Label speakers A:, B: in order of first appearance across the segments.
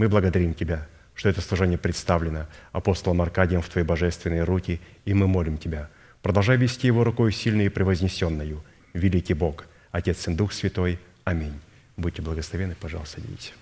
A: Мы благодарим Тебя, что это служение представлено апостолом Аркадием в Твои божественные руки, и мы молим Тебя, продолжай вести его рукой сильной и превознесенную, великий Бог, Отец и Дух Святой. Аминь. Будьте благословены, пожалуйста, садитесь.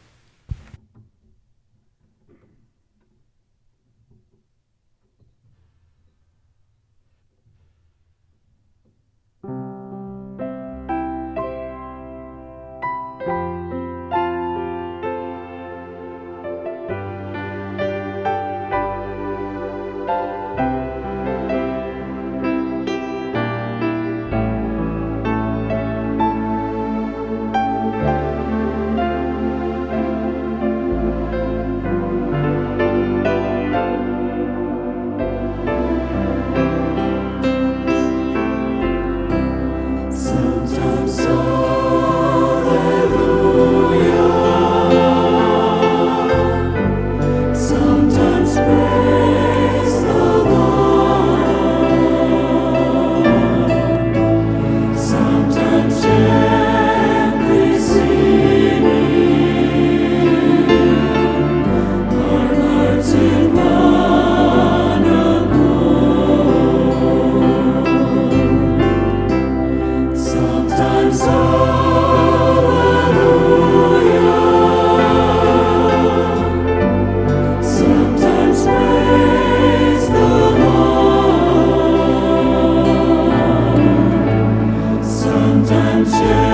A: Senhor.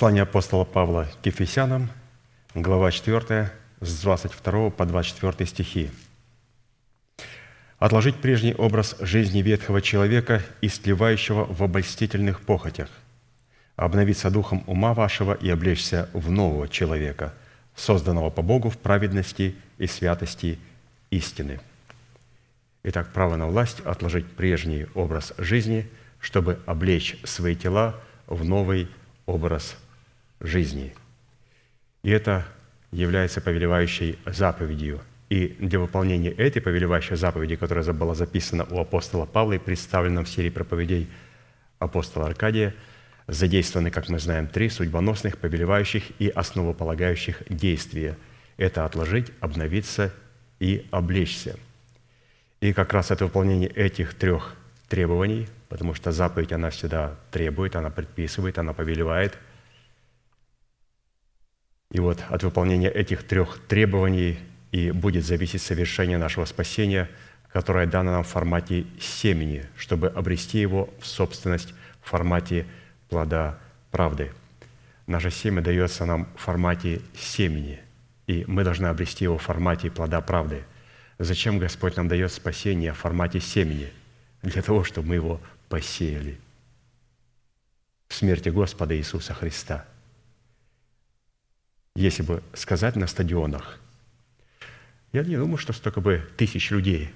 B: Послание апостола Павла к Ефесянам, глава 4, с 22 по 24 стихи. «Отложить прежний образ жизни ветхого человека, истлевающего в обольстительных похотях, обновиться духом ума вашего и облечься в нового человека, созданного по Богу в праведности и святости истины». Итак, право на власть – отложить прежний образ жизни, чтобы облечь свои тела в новый образ жизни. И это является повелевающей заповедью. И для выполнения этой повелевающей заповеди, которая была записана у апостола Павла и представлена в серии проповедей апостола Аркадия, задействованы, как мы знаем, три судьбоносных, повелевающих и основополагающих действия. Это отложить, обновиться и облечься. И как раз это выполнение этих трех требований, потому что заповедь, она всегда требует, она предписывает, она повелевает – и вот от выполнения этих трех требований и будет зависеть совершение нашего спасения, которое дано нам в формате семени, чтобы обрести его в собственность в формате плода правды. Наше семя дается нам в формате семени, и мы должны обрести его в формате плода правды. Зачем Господь нам дает спасение в формате семени? Для того, чтобы мы его посеяли в смерти Господа Иисуса Христа – если бы сказать на стадионах, я не думаю, что столько бы тысяч людей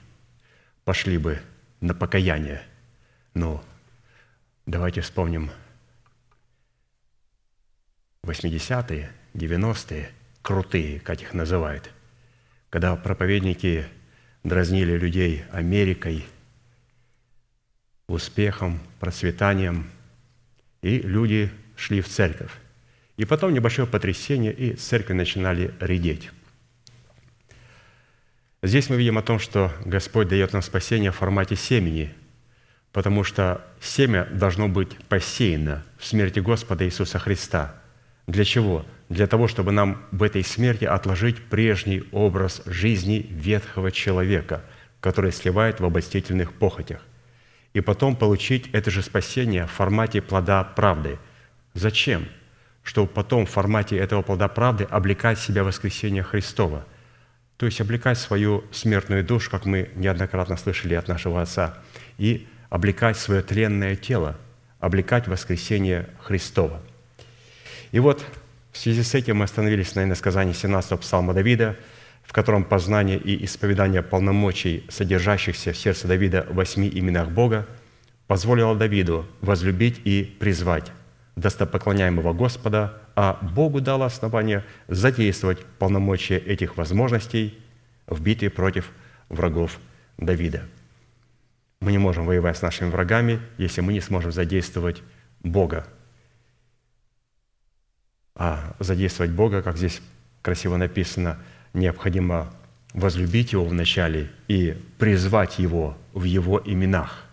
B: пошли бы на покаяние. Но давайте вспомним 80-е, 90-е, крутые, как их называют, когда проповедники дразнили людей Америкой, успехом, процветанием, и люди шли в церковь. И потом небольшое потрясение, и церкви начинали редеть. Здесь мы видим о том, что Господь дает нам спасение в формате семени, потому что семя должно быть посеяно в смерти Господа Иисуса Христа. Для чего? Для того, чтобы нам в этой смерти отложить прежний образ жизни ветхого человека, который сливает в обольстительных похотях, и потом получить это же спасение в формате плода правды. Зачем? Чтобы потом в формате этого плода правды облекать себя в воскресение Христова, то есть облекать свою смертную душу, как мы неоднократно слышали от нашего Отца, и облекать свое тленное тело, облекать воскресение Христова. И вот в связи с этим мы остановились на иносказании 17 псалма Давида, в котором познание и исповедание полномочий, содержащихся в сердце Давида в восьми именах Бога, позволило Давиду возлюбить и призвать достопоклоняемого Господа, а Богу дало основание задействовать полномочия этих возможностей в битве против врагов Давида. Мы не можем воевать с нашими врагами, если мы не сможем задействовать Бога. А задействовать Бога, как здесь красиво написано, необходимо возлюбить Его вначале и призвать Его в Его именах.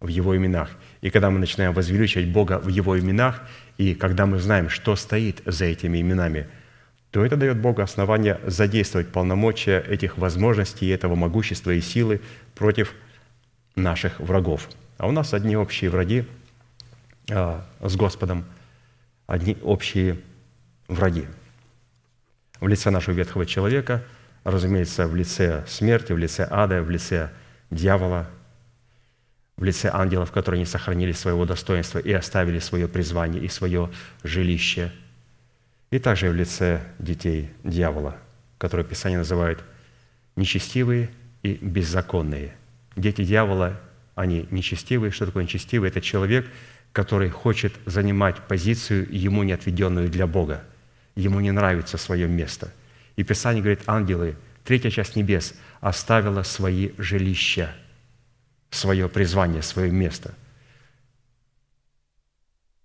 B: В Его именах. И когда мы начинаем возвеличивать Бога в Его именах, и когда мы знаем, что стоит за этими именами, то это дает Богу основание задействовать полномочия этих возможностей, этого могущества и силы против наших врагов. А у нас одни общие враги а, с Господом, одни общие враги. В лице нашего ветхого человека, разумеется, в лице смерти, в лице ада, в лице дьявола – в лице ангелов, которые не сохранили своего достоинства и оставили свое призвание и свое жилище, и также в лице детей дьявола, которые Писание называет нечестивые и беззаконные. Дети дьявола, они нечестивые. Что такое нечестивый? Это человек, который хочет занимать позицию, ему не отведенную для Бога. Ему не нравится свое место. И Писание говорит, ангелы, третья часть небес оставила свои жилища – свое призвание, свое место.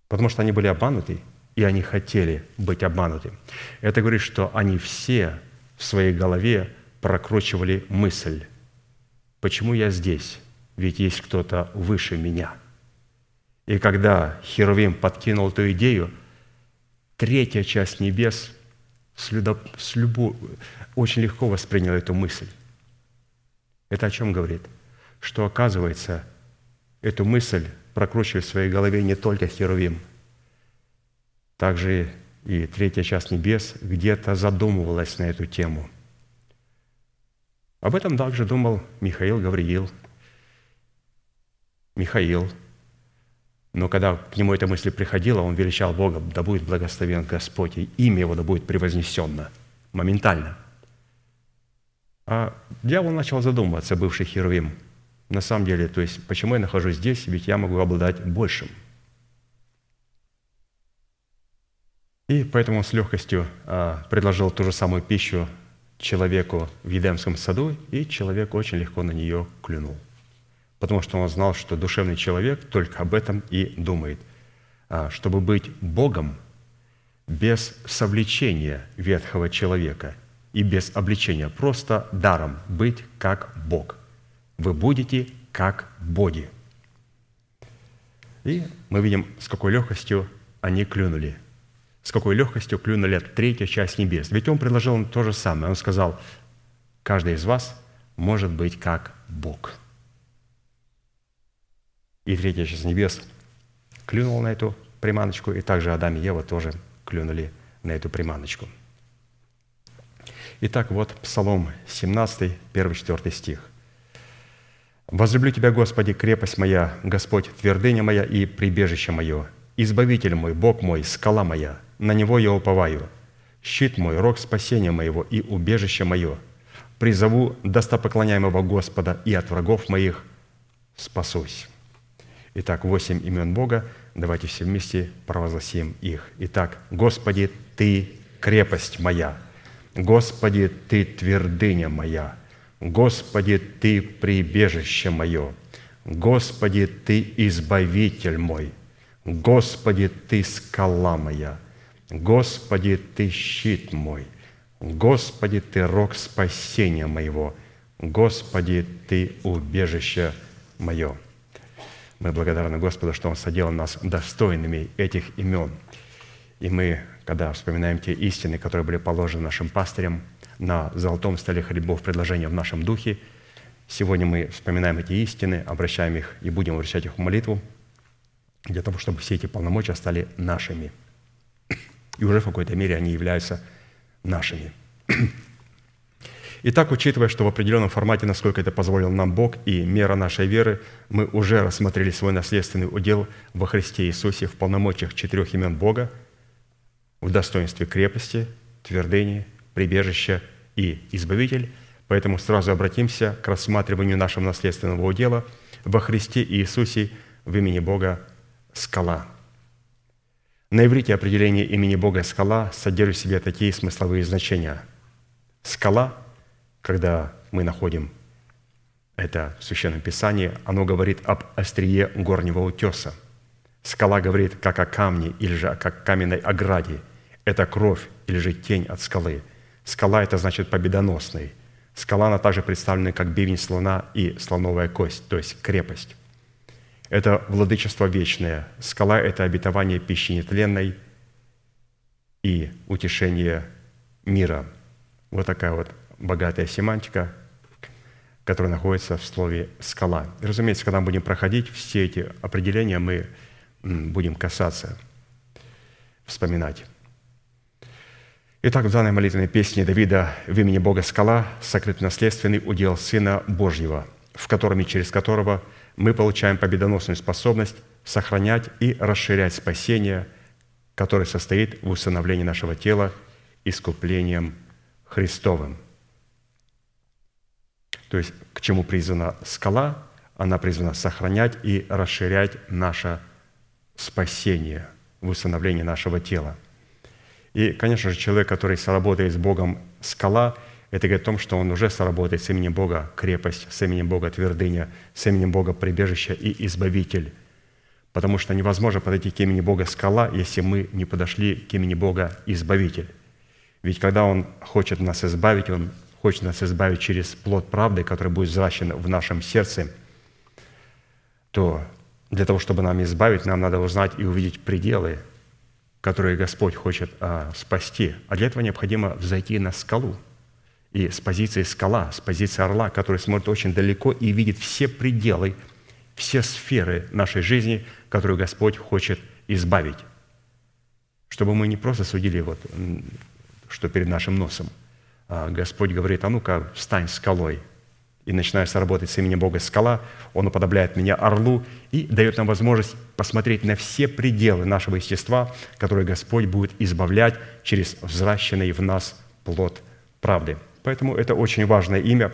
B: Потому что они были обмануты, и они хотели быть обмануты. Это говорит, что они все в своей голове прокручивали мысль, почему я здесь, ведь есть кто-то выше меня. И когда Херувим подкинул эту идею, третья часть небес с людо, с любо, очень легко восприняла эту мысль. Это о чем говорит? – что, оказывается, эту мысль прокручивает в своей голове не только Херувим, также и третья часть небес где-то задумывалась на эту тему. Об этом также думал Михаил Гавриил. Михаил. Но когда к нему эта мысль приходила, он величал Бога, да будет благословен Господь, и имя Его да будет превознесенно. Моментально. А дьявол начал задумываться, бывший Херувим. На самом деле, то есть, почему я нахожусь здесь, ведь я могу обладать большим – И поэтому он с легкостью а, предложил ту же самую пищу человеку в Едемском саду, и человек очень легко на нее клюнул. Потому что он знал, что душевный человек только об этом и думает. А, чтобы быть Богом без совлечения ветхого человека и без обличения, просто даром быть как Бог. Вы будете как боги. И мы видим, с какой легкостью они клюнули – с какой легкостью клюнули третья часть небес. Ведь он предложил им то же самое. Он сказал, каждый из вас может быть как Бог. И третья часть небес клюнула на эту приманочку, и также Адам и Ева тоже клюнули на эту приманочку. Итак, вот Псалом 17, 1-4 стих. «Возлюблю Тебя, Господи, крепость моя, Господь, твердыня моя и прибежище мое, Избавитель мой, Бог мой, скала моя, на Него я уповаю. Щит мой, рог спасения моего и убежище мое. Призову достопоклоняемого Господа, и от врагов моих спасусь». Итак, восемь имен Бога. Давайте все вместе провозгласим их. Итак, «Господи, Ты крепость моя, Господи, Ты твердыня моя, Господи, Ты прибежище мое, Господи, Ты избавитель мой, Господи, Ты скала моя, Господи, Ты щит мой, Господи, Ты рог спасения моего, Господи, Ты убежище мое. Мы благодарны Господу, что Он соделал нас достойными этих имен. И мы, когда вспоминаем те истины, которые были положены нашим пастырям на золотом столе хлебов предложения в нашем духе, сегодня мы вспоминаем эти истины, обращаем их и будем обращать их в молитву, для того, чтобы все эти полномочия стали нашими – и уже в какой-то мере они являются нашими. Итак, учитывая, что в определенном формате, насколько это позволил нам Бог и мера нашей веры, мы уже рассмотрели свой наследственный удел во Христе Иисусе в полномочиях четырех имен Бога, в достоинстве крепости, твердыни, прибежища и избавитель. Поэтому сразу обратимся к рассматриванию нашего наследственного удела во Христе Иисусе в имени Бога «Скала». На иврите определение имени Бога «скала» содержит в себе такие смысловые значения. Скала, когда мы находим это в Священном Писании, оно говорит об острие горнего утеса. Скала говорит как о камне или же как каменной ограде. Это кровь или же тень от скалы. Скала – это значит победоносный. Скала, она также представлена как бивень слона и слоновая кость, то есть крепость. Это владычество вечное. Скала – это обетование пищи нетленной и утешение мира. Вот такая вот богатая семантика, которая находится в слове «скала». И, разумеется, когда мы будем проходить все эти определения, мы будем касаться, вспоминать. Итак, в данной молитвенной песне Давида в имени Бога «Скала» сокрыт наследственный удел Сына Божьего, в котором и через которого – мы получаем победоносную способность сохранять и расширять спасение, которое состоит в усыновлении нашего тела искуплением Христовым. То есть, к чему призвана скала? Она призвана сохранять и расширять наше спасение в усыновлении нашего тела. И, конечно же, человек, который сработает с Богом скала – это говорит о том, что он уже сработает с именем Бога крепость, с именем Бога твердыня, с именем Бога прибежище и избавитель. Потому что невозможно подойти к имени Бога скала, если мы не подошли к имени Бога избавитель. Ведь когда Он хочет нас избавить, Он хочет нас избавить через плод правды, который будет взращен в нашем сердце, то для того, чтобы нам избавить, нам надо узнать и увидеть пределы, которые Господь хочет а, спасти. А для этого необходимо взойти на скалу – и с позиции скала, с позиции орла, который смотрит очень далеко и видит все пределы, все сферы нашей жизни, которую Господь хочет избавить. чтобы мы не просто судили, вот, что перед нашим носом. А Господь говорит, а ну-ка, встань скалой, и начинаешь работать с именем Бога скала, Он уподобляет меня орлу и дает нам возможность посмотреть на все пределы нашего естества, которые Господь будет избавлять через взращенный в нас плод правды. Поэтому это очень важное имя.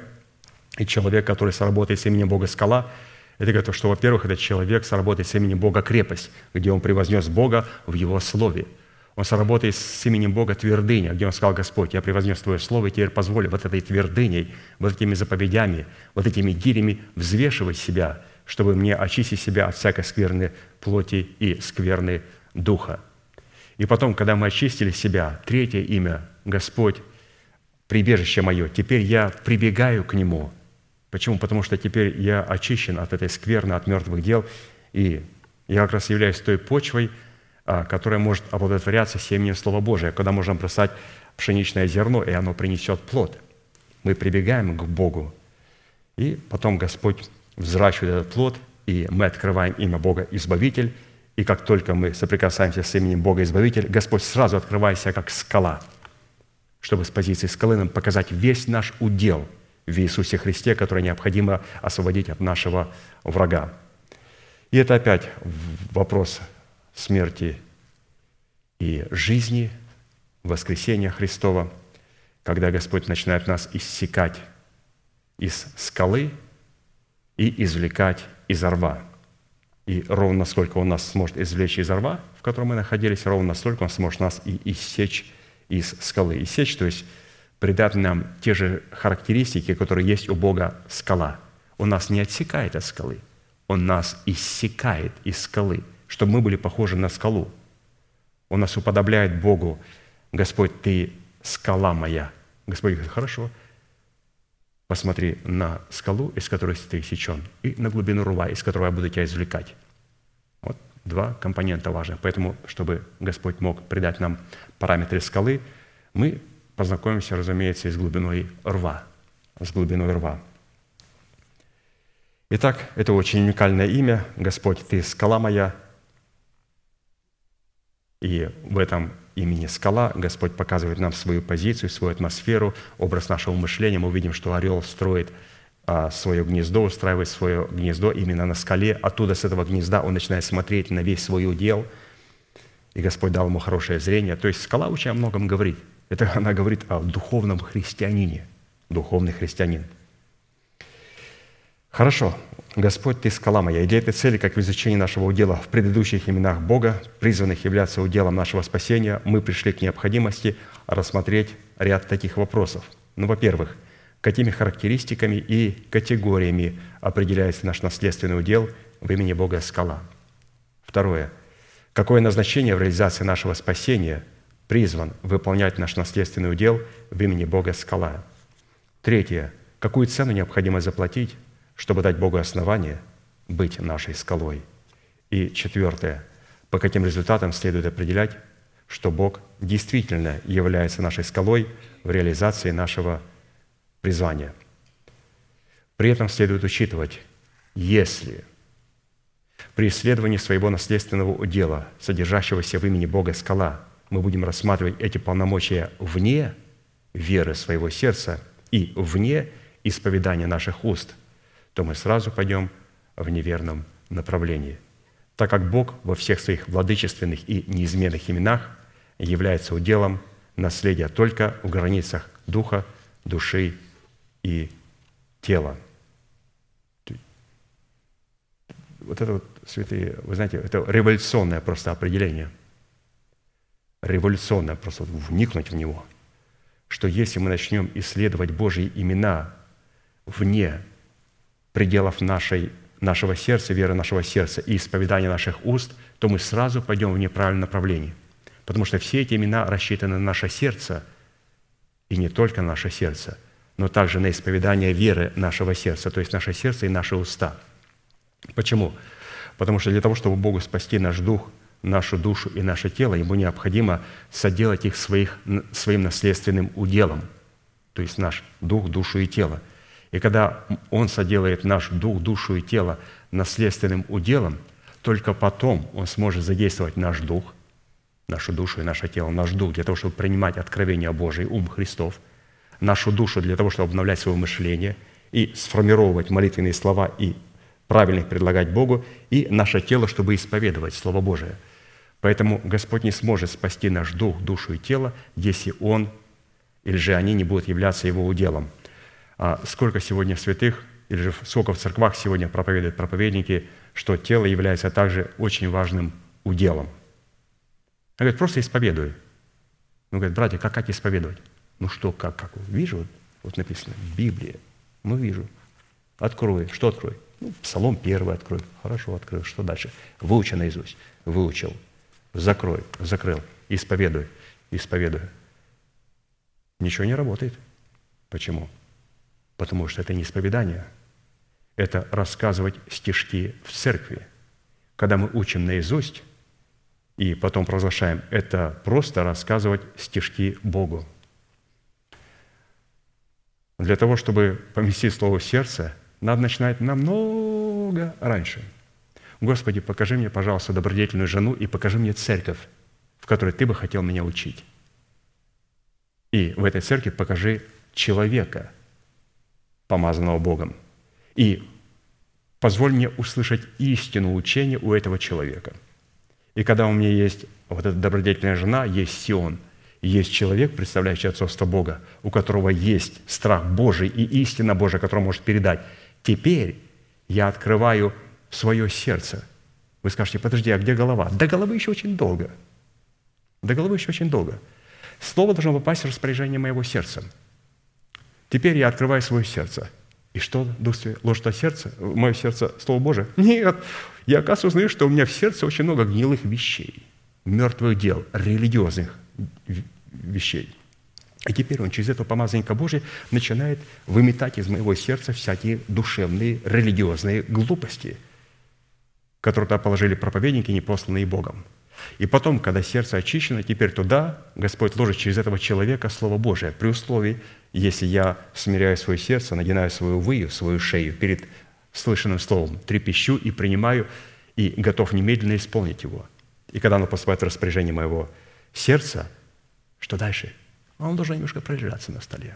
B: И человек, который сработает с именем Бога скала, это говорит, что, во-первых, этот человек сработает с именем Бога крепость, где он превознес Бога в Его Слове – он соработает с именем Бога твердыня, где он сказал, Господь, я превознес Твое Слово, и теперь позволь вот этой твердыней, вот этими заповедями, вот этими гирями взвешивать себя, чтобы мне очистить себя от всякой скверной плоти и скверны духа. И потом, когда мы очистили себя, третье имя, Господь, прибежище мое, теперь я прибегаю к Нему. Почему? Потому что теперь я очищен от этой скверны, от мертвых дел, и я как раз являюсь той почвой, которая может оплодотворяться семенем Слова Божия, когда можно бросать пшеничное зерно, и оно принесет плод. Мы прибегаем к Богу, и потом Господь взращивает этот плод, и мы открываем имя Бога Избавитель, и как только мы соприкасаемся с именем Бога Избавитель, Господь сразу открывает себя как скала, чтобы с позиции скалы нам показать весь наш удел в Иисусе Христе, который необходимо освободить от нашего врага. И это опять вопрос смерти и жизни, воскресения Христова, когда Господь начинает нас иссекать из скалы и извлекать из рва. И ровно сколько Он нас сможет извлечь из рва, в котором мы находились, ровно столько Он сможет нас и иссечь из скалы. Иссечь, то есть придать нам те же характеристики, которые есть у Бога скала. Он нас не отсекает от скалы, Он нас иссекает из скалы – чтобы мы были похожи на скалу. Он нас уподобляет Богу. Господь, Ты скала моя. Господь говорит, хорошо, посмотри на скалу, из которой ты сечен, и на глубину рва, из которого я буду тебя извлекать. Вот два компонента важных. Поэтому, чтобы Господь мог придать нам параметры скалы, мы познакомимся, разумеется, с глубиной рва. С глубиной рва. Итак, это очень уникальное имя. Господь, Ты скала моя, и в этом имени скала Господь показывает нам свою позицию, свою атмосферу, образ нашего мышления. Мы увидим, что орел строит а, свое гнездо, устраивает свое гнездо именно на скале. Оттуда, с этого гнезда, он начинает смотреть на весь свой удел. И Господь дал ему хорошее зрение. То есть скала очень о многом говорит. Это она говорит о духовном христианине, духовный христианин. Хорошо, Господь, Ты скала моя. И для этой цели, как в изучении нашего удела в предыдущих именах Бога, призванных являться уделом нашего спасения, мы пришли к необходимости рассмотреть ряд таких вопросов. Ну, во-первых, какими характеристиками и категориями определяется наш наследственный удел в имени Бога скала. Второе. Какое назначение в реализации нашего спасения призван выполнять наш наследственный удел в имени Бога скала. Третье. Какую цену необходимо заплатить чтобы дать Богу основание быть нашей скалой. И четвертое, по каким результатам следует определять, что Бог действительно является нашей скалой в реализации нашего призвания. При этом следует учитывать, если при исследовании своего наследственного удела, содержащегося в имени Бога скала, мы будем рассматривать эти полномочия вне веры своего сердца и вне исповедания наших уст – то мы сразу пойдем в неверном направлении, так как Бог во всех своих владычественных и неизменных именах является уделом наследия только в границах духа, души и тела. Вот это вот, святые, вы знаете, это революционное просто определение. Революционное, просто вникнуть в него. Что если мы начнем исследовать Божьи имена вне пределов нашей, нашего сердца, веры нашего сердца и исповедания наших уст, то мы сразу пойдем в неправильном направлении. Потому что все эти имена рассчитаны на наше сердце, и не только на наше сердце, но также на исповедание веры нашего сердца, то есть наше сердце и наши уста. Почему? Потому что для того, чтобы Богу спасти наш дух, нашу душу и наше тело, Ему необходимо соделать их своих, своим наследственным уделом, то есть наш дух, душу и тело – и когда Он соделает наш дух, душу и тело наследственным уделом, только потом Он сможет задействовать наш дух, нашу душу и наше тело, наш дух для того, чтобы принимать откровение Божие, ум Христов, нашу душу для того, чтобы обновлять свое мышление и сформировать молитвенные слова и правильно предлагать Богу, и наше тело, чтобы исповедовать Слово Божие. Поэтому Господь не сможет спасти наш дух, душу и тело, если Он или же они не будут являться Его уделом. А сколько сегодня святых, или же сколько в церквах сегодня проповедуют проповедники, что тело является также очень важным уделом – он говорит, просто исповедуй. Он говорит, братья, как, как исповедовать? Ну что, как, как? Вижу, вот написано, Библия. Ну, вижу. Открой. Что открой? Ну, Псалом первый открой. Хорошо, открыл. Что дальше? Выучи наизусть. Выучил. Закрой. Закрыл. Исповедуй. Исповедуй. Ничего не работает. Почему? Потому что это не исповедание. Это рассказывать стишки в церкви. Когда мы учим наизусть, и потом провозглашаем, это просто рассказывать стишки Богу. Для того, чтобы поместить слово в сердце, надо начинать намного раньше. Господи, покажи мне, пожалуйста, добродетельную жену и покажи мне церковь, в которой Ты бы хотел меня учить. И в этой церкви покажи человека, помазанного Богом. И позволь мне услышать истину учения у этого человека – и когда у меня есть вот эта добродетельная жена, есть Сион, есть человек, представляющий отцовство Бога, у которого есть страх Божий и истина Божия, которую может передать, теперь я открываю свое сердце. Вы скажете, подожди, а где голова? До головы еще очень долго. До головы еще очень долго. Слово должно попасть в распоряжение моего сердца. Теперь я открываю свое сердце. И что, Дух Святой, ложит сердце, в мое сердце Слово Божие? Нет, я, оказывается, узнаю, что у меня в сердце очень много гнилых вещей, мертвых дел, религиозных вещей. И теперь он через этого помазанника Божия начинает выметать из моего сердца всякие душевные, религиозные глупости, которые туда положили проповедники, не посланные Богом. И потом, когда сердце очищено, теперь туда Господь ложит через этого человека Слово Божие, при условии, если я смиряю свое сердце, надинаю свою выю, свою шею перед слышанным словом, трепещу и принимаю, и готов немедленно исполнить его. И когда оно поступает в распоряжение моего сердца, что дальше? Оно должно немножко пролежаться на столе.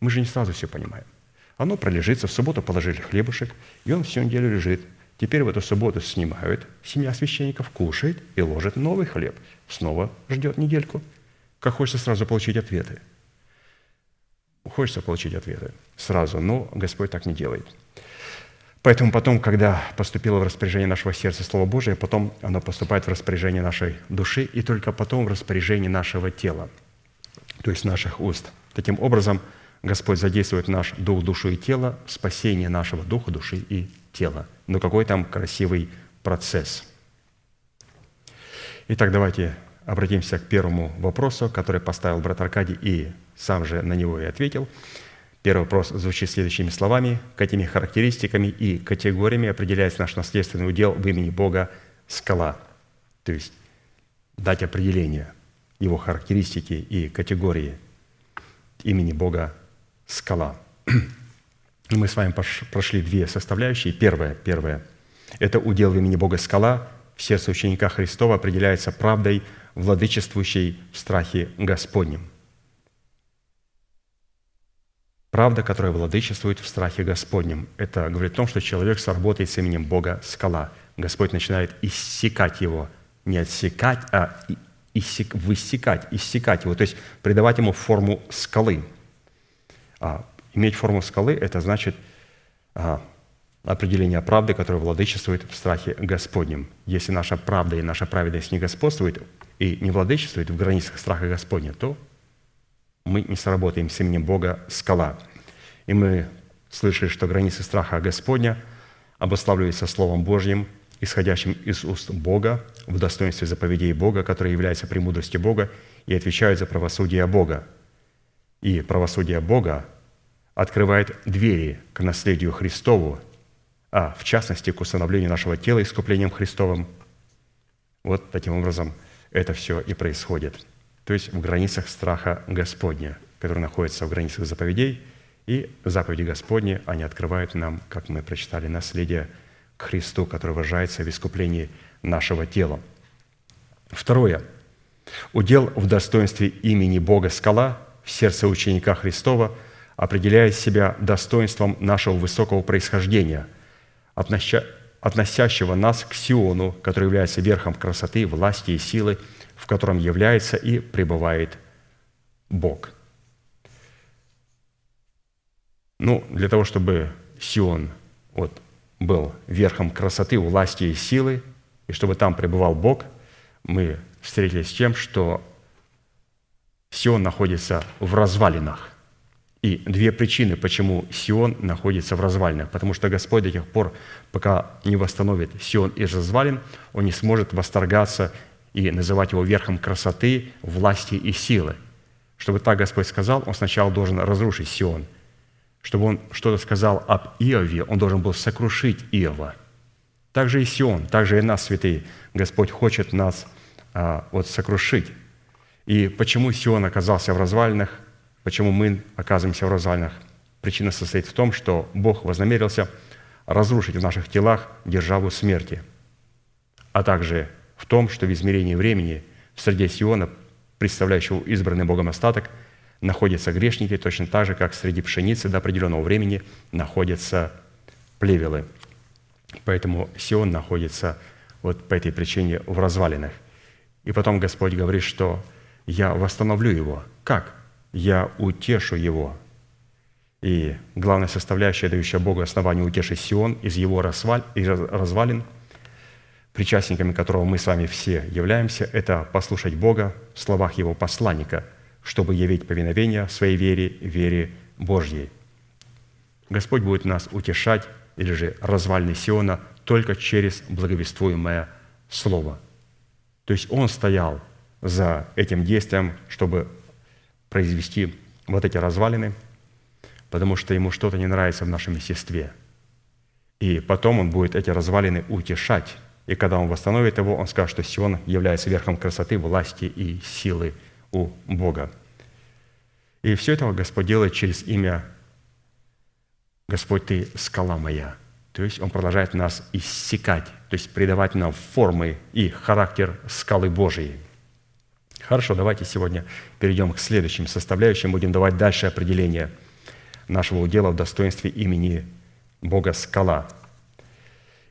B: Мы же не сразу все понимаем. Оно пролежится, в субботу положили хлебушек, и он всю неделю лежит. Теперь в эту субботу снимают, семья священников кушает и ложит новый хлеб. Снова ждет недельку. Как хочется сразу получить ответы. Хочется получить ответы сразу, но Господь так не делает – Поэтому потом, когда поступило в распоряжение нашего сердца Слово Божие, потом оно поступает в распоряжение нашей души и только потом в распоряжение нашего тела, то есть наших уст. Таким образом, Господь задействует наш дух, душу и тело в спасение нашего духа, души и тела. Но какой там красивый процесс. Итак, давайте обратимся к первому вопросу, который поставил брат Аркадий и сам же на него и ответил – Первый вопрос звучит следующими словами. Какими характеристиками и категориями определяется наш наследственный удел в имени Бога скала? То есть дать определение его характеристики и категории имени Бога скала. Мы с вами прошли две составляющие. Первое, первое – это удел в имени Бога скала в сердце ученика Христова определяется правдой, владычествующей в страхе Господнем. Правда, которая владычествует в страхе Господнем. Это говорит о том, что человек сработает с именем Бога скала. Господь начинает иссекать его. Не отсекать, а иссек, высекать, иссекать его. То есть придавать ему форму скалы. А иметь форму скалы – это значит а, определение правды, которая владычествует в страхе Господнем. Если наша правда и наша праведность не господствует и не владычествует в границах страха Господня, то мы не сработаем с именем Бога скала. И мы слышали, что границы страха Господня обуславливаются Словом Божьим, исходящим из уст Бога, в достоинстве заповедей Бога, которые являются премудростью Бога и отвечают за правосудие Бога. И правосудие Бога открывает двери к наследию Христову, а в частности к установлению нашего тела искуплением Христовым. Вот таким образом это все и происходит то есть в границах страха Господня, который находится в границах заповедей, и заповеди Господни, они открывают нам, как мы прочитали, наследие к Христу, который выражается в искуплении нашего тела. Второе. Удел в достоинстве имени Бога скала в сердце ученика Христова определяет себя достоинством нашего высокого происхождения, относящего нас к Сиону, который является верхом красоты, власти и силы, в котором является и пребывает Бог. Ну, для того, чтобы Сион вот, был верхом красоты, власти и силы, и чтобы там пребывал Бог, мы встретились с тем, что Сион находится в развалинах. И две причины, почему Сион находится в развалинах. Потому что Господь до тех пор, пока не восстановит Сион из развалин, Он не сможет восторгаться и называть его верхом красоты, власти и силы. Чтобы так Господь сказал, Он сначала должен разрушить Сион. Чтобы Он что-то сказал об Иове, Он должен был сокрушить Иова. Также и Сион, также и нас, святые. Господь хочет нас а, вот сокрушить. И почему Сион оказался в развалинах? Почему мы оказываемся в развалинах? Причина состоит в том, что Бог вознамерился разрушить в наших телах державу смерти, а также в том, что в измерении времени в среде Сиона, представляющего избранный Богом остаток, находятся грешники, точно так же, как среди пшеницы до определенного времени находятся плевелы. Поэтому Сион находится вот по этой причине в развалинах. И потом Господь говорит, что «я восстановлю его». Как? Я утешу его». И главная составляющая, дающая Богу основание утешить Сион из его разваль, из развалин, причастниками которого мы с вами все являемся, это послушать Бога в словах Его посланника, чтобы явить повиновение своей вере, вере Божьей. Господь будет нас утешать, или же развалины Сиона, только через благовествуемое Слово. То есть Он стоял за этим действием, чтобы произвести вот эти развалины, потому что ему что-то не нравится в нашем естестве. И потом он будет эти развалины утешать. И когда он восстановит его, он скажет, что Сион является верхом красоты, власти и силы у Бога. И все это Господь делает через имя «Господь, Ты – скала моя». То есть Он продолжает нас иссекать, то есть придавать нам формы и характер скалы Божией – Хорошо, давайте сегодня перейдем к следующим составляющим. Будем давать дальше определение нашего удела в достоинстве имени Бога Скала.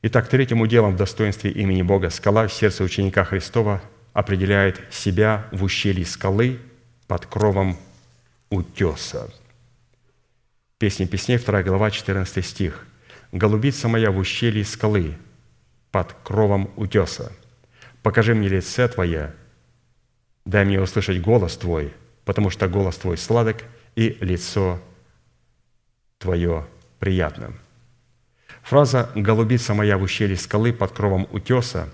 B: Итак, третьим уделом в достоинстве имени Бога Скала в сердце ученика Христова определяет себя в ущелье скалы под кровом утеса. Песня песней, 2 глава, 14 стих. «Голубица моя в ущелье скалы под кровом утеса. Покажи мне лице Твое, Дай мне услышать голос Твой, потому что голос Твой сладок, и лицо Твое приятно». Фраза «голубица моя в ущелье скалы под кровом утеса»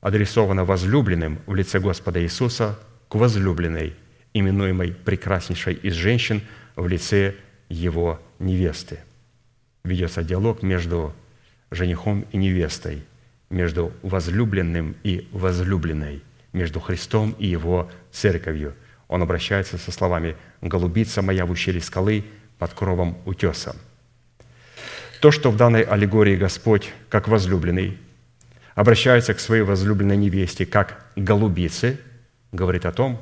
B: адресована возлюбленным в лице Господа Иисуса к возлюбленной, именуемой прекраснейшей из женщин в лице Его невесты. Ведется диалог между женихом и невестой, между возлюбленным и возлюбленной – между Христом и Его церковью. Он обращается со словами «Голубица моя в ущелье скалы под кровом утеса». То, что в данной аллегории Господь, как возлюбленный, обращается к своей возлюбленной невесте как голубице, говорит о том,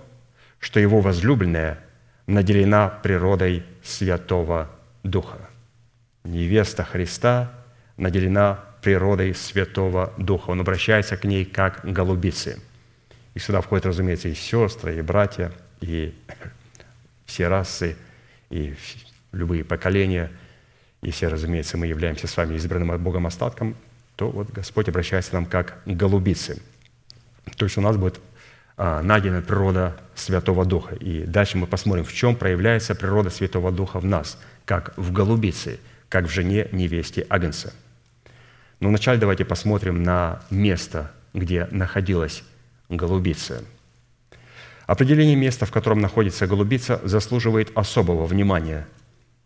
B: что его возлюбленная наделена природой Святого Духа. Невеста Христа наделена природой Святого Духа. Он обращается к ней как к и сюда входят, разумеется, и сестры, и братья, и все расы, и любые поколения. И все, разумеется, мы являемся с вами избранным Богом остатком, то вот Господь обращается к нам как к голубице. То есть у нас будет а, найдена природа Святого Духа. И дальше мы посмотрим, в чем проявляется природа Святого Духа в нас, как в голубице, как в жене невесте Агнца. Но вначале давайте посмотрим на место, где находилась голубицы. Определение места, в котором находится голубица, заслуживает особого внимания,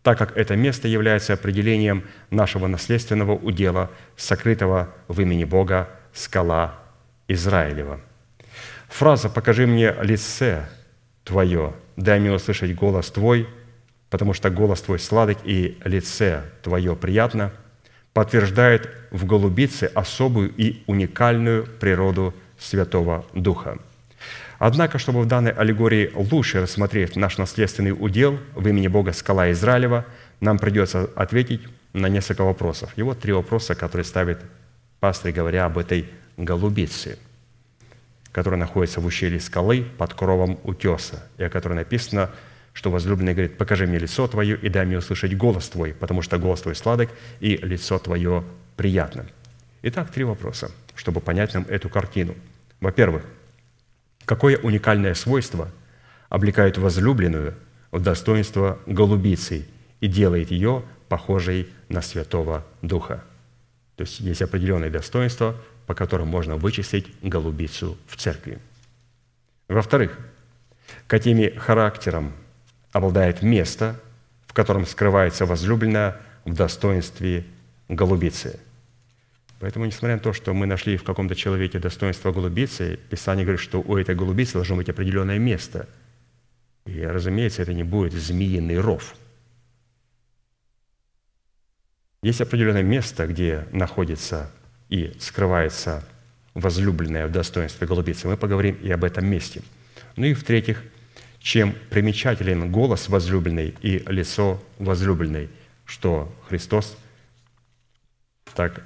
B: так как это место является определением нашего наследственного удела, сокрытого в имени Бога скала Израилева. Фраза «покажи мне лице Твое, дай мне услышать голос Твой, потому что голос Твой сладок и лице Твое приятно», подтверждает в голубице особую и уникальную природу Святого Духа. Однако, чтобы в данной аллегории лучше рассмотреть наш наследственный удел в имени Бога Скала Израилева, нам придется ответить на несколько вопросов. И вот три вопроса, которые ставит пастор, говоря об этой голубице, которая находится в ущелье скалы под кровом утеса, и о которой написано, что возлюбленный говорит, покажи мне лицо твое и дай мне услышать голос твой, потому что голос твой сладок и лицо твое приятно. Итак, три вопроса, чтобы понять нам эту картину. Во-первых, Какое уникальное свойство облекает возлюбленную в достоинство голубицы и делает ее похожей на Святого Духа? То есть есть определенные достоинства, по которым можно вычислить голубицу в церкви. Во-вторых, какими характером обладает место, в котором скрывается возлюбленная в достоинстве голубицы – Поэтому, несмотря на то, что мы нашли в каком-то человеке достоинство голубицы, Писание говорит, что у этой голубицы должно быть определенное место. И, разумеется, это не будет змеиный ров. Есть определенное место, где находится и скрывается возлюбленная в достоинстве голубицы. Мы поговорим и об этом месте. Ну и в-третьих, чем примечателен голос возлюбленной и лицо возлюбленной, что Христос так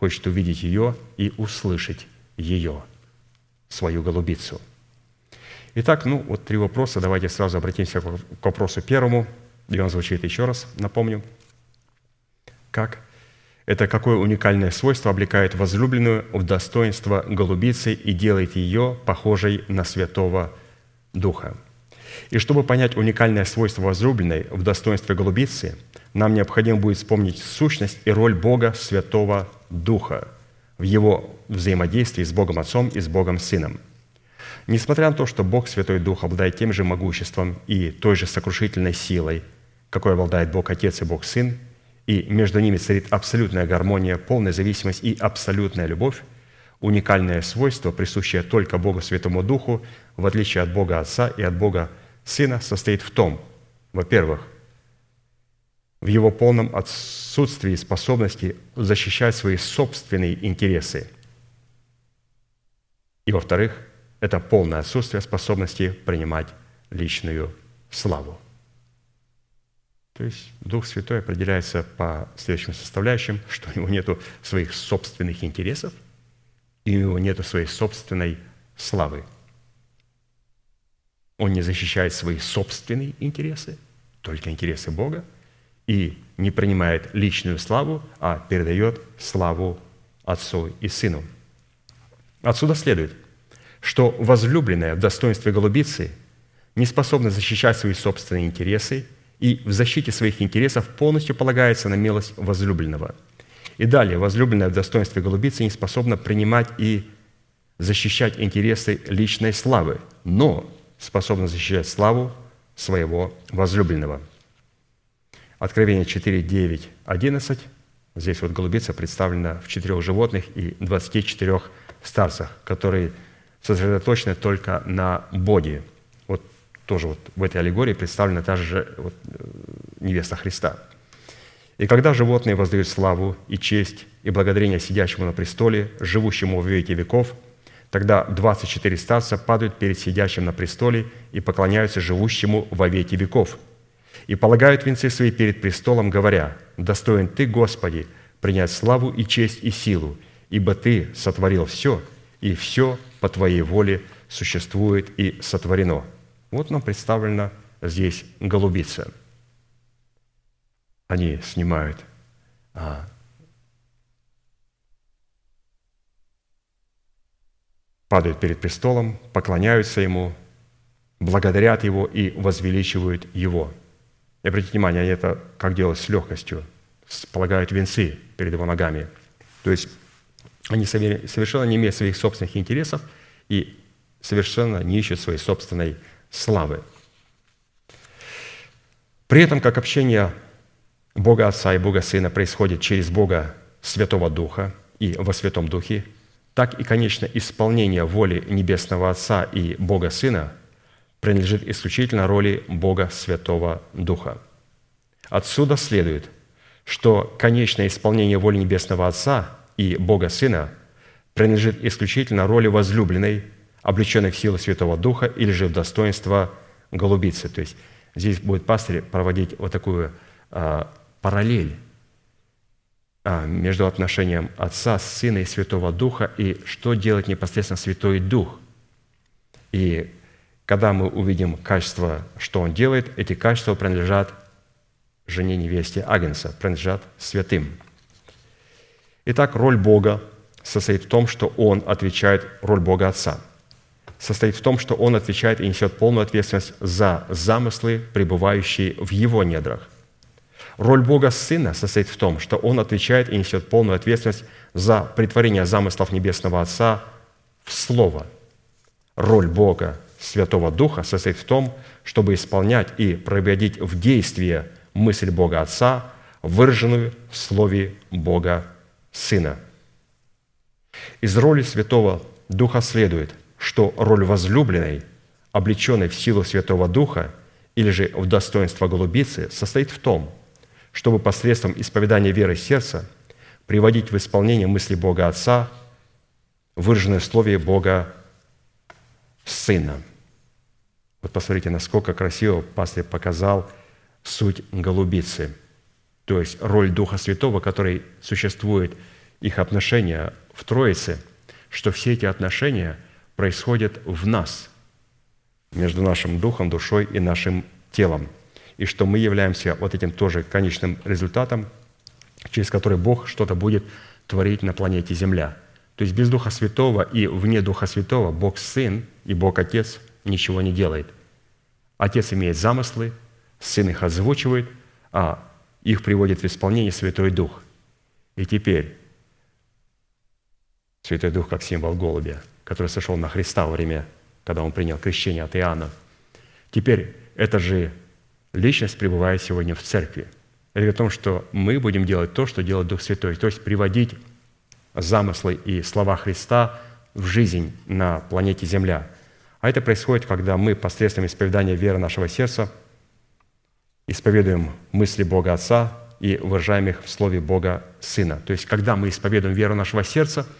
B: хочет увидеть ее и услышать ее, свою голубицу. Итак, ну вот три вопроса. Давайте сразу обратимся к вопросу первому. И он звучит еще раз, напомню. Как? Это какое уникальное свойство облекает возлюбленную в достоинство голубицы и делает ее похожей на Святого Духа. И чтобы понять уникальное свойство возлюбленной в достоинстве голубицы, нам необходимо будет вспомнить сущность и роль Бога Святого Духа в его взаимодействии с Богом Отцом и с Богом Сыном. Несмотря на то, что Бог Святой Дух обладает тем же могуществом и той же сокрушительной силой, какой обладает Бог Отец и Бог Сын, и между ними царит абсолютная гармония, полная зависимость и абсолютная любовь, уникальное свойство, присущее только Богу Святому Духу, в отличие от Бога Отца и от Бога Сына, состоит в том, во-первых, в его полном отсутствии способности защищать свои собственные интересы. И, во-вторых, это полное отсутствие способности принимать личную славу. То есть Дух Святой определяется по следующим составляющим, что у него нет своих собственных интересов, и у него нет своей собственной славы. Он не защищает свои собственные интересы, только интересы Бога – и не принимает личную славу, а передает славу Отцу и Сыну. Отсюда следует, что возлюбленная в достоинстве голубицы не способна защищать свои собственные интересы и в защите своих интересов полностью полагается на милость возлюбленного. И далее, возлюбленная в достоинстве голубицы не способна принимать и защищать интересы личной славы, но способна защищать славу своего возлюбленного – Откровение 4, 9, 11. Здесь вот голубица представлена в четырех животных и 24 старцах, которые сосредоточены только на Боге. Вот тоже вот в этой аллегории представлена та же вот, э, невеста Христа. «И когда животные воздают славу и честь и благодарение сидящему на престоле, живущему в веки веков, тогда 24 старца падают перед сидящим на престоле и поклоняются живущему во веки веков – и полагают венцы свои перед престолом, говоря, «Достоин Ты, Господи, принять славу и честь и силу, ибо Ты сотворил все, и все по Твоей воле существует и сотворено». Вот нам представлена здесь голубица. Они снимают а, падают перед престолом, поклоняются Ему, благодарят Его и возвеличивают Его – и обратите внимание, они это как делают с легкостью, полагают венцы перед его ногами. То есть они совершенно не имеют своих собственных интересов и совершенно не ищут своей собственной славы. При этом, как общение Бога Отца и Бога Сына происходит через Бога Святого Духа и во Святом Духе, так и, конечно, исполнение воли Небесного Отца и Бога Сына принадлежит исключительно роли Бога Святого Духа. Отсюда следует, что конечное исполнение воли Небесного Отца и Бога Сына принадлежит исключительно роли возлюбленной, облеченный в силу Святого Духа или же в достоинство голубицы. То есть здесь будет пастырь проводить вот такую а, параллель а, между отношением Отца, Сына и Святого Духа и что делает непосредственно Святой Дух. И когда мы увидим качество, что Он делает, эти качества принадлежат жене невесте Агнца, принадлежат святым. Итак, роль Бога состоит в том, что Он отвечает, роль Бога Отца, состоит в том, что Он отвечает и несет полную ответственность за замыслы, пребывающие в Его недрах. Роль Бога Сына состоит в том, что Он отвечает и несет полную ответственность за притворение замыслов Небесного Отца в Слово. Роль Бога Святого Духа состоит в том, чтобы исполнять и проводить в действие мысль Бога Отца, выраженную в Слове Бога Сына. Из роли Святого Духа следует, что роль возлюбленной, облеченной в силу Святого Духа или же в достоинство голубицы, состоит в том, чтобы посредством исповедания веры сердца приводить в исполнение мысли Бога Отца, выраженные в Слове Бога Сына. Вот посмотрите, насколько красиво пастор показал суть голубицы, то есть роль Духа Святого, который существует, их отношения в Троице, что все эти отношения происходят в нас, между нашим духом, душой и нашим телом, и что мы являемся вот этим тоже конечным результатом, через который Бог что-то будет творить на планете Земля. То есть без Духа Святого и вне Духа Святого Бог Сын и Бог Отец ничего не делает. Отец имеет замыслы, Сын их озвучивает, а их приводит в исполнение Святой Дух. И теперь Святой Дух как символ голубя, который сошел на Христа во время, когда он принял крещение от Иоанна. Теперь эта же личность пребывает сегодня в церкви. Это о том, что мы будем делать то, что делает Дух Святой, то есть приводить замыслы и слова Христа в жизнь на планете Земля. А это происходит, когда мы посредством исповедания веры нашего сердца исповедуем мысли Бога Отца и выражаем их в Слове Бога Сына. То есть, когда мы исповедуем веру нашего сердца –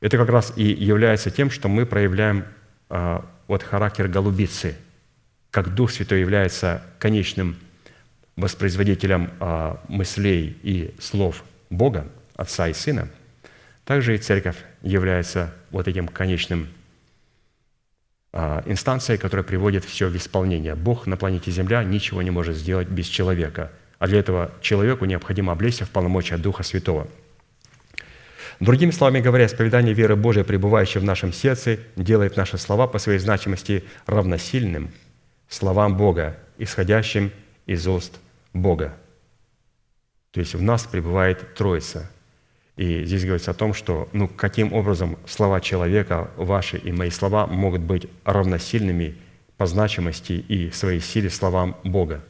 B: это как раз и является тем, что мы проявляем а, вот характер голубицы, как Дух Святой является конечным воспроизводителем а, мыслей и слов Бога, Отца и Сына, также и Церковь является вот этим конечным инстанцией, которая приводит все в исполнение. Бог на планете Земля ничего не может сделать без человека, а для этого человеку необходимо облечься в полномочия Духа Святого – Другими словами говоря, исповедание веры Божией, пребывающей в нашем сердце, делает наши слова по своей значимости равносильным словам Бога, исходящим из уст Бога. То есть в нас пребывает Троица. И здесь говорится о том, что ну, каким образом слова человека, ваши и мои слова могут быть равносильными по значимости и своей силе словам Бога.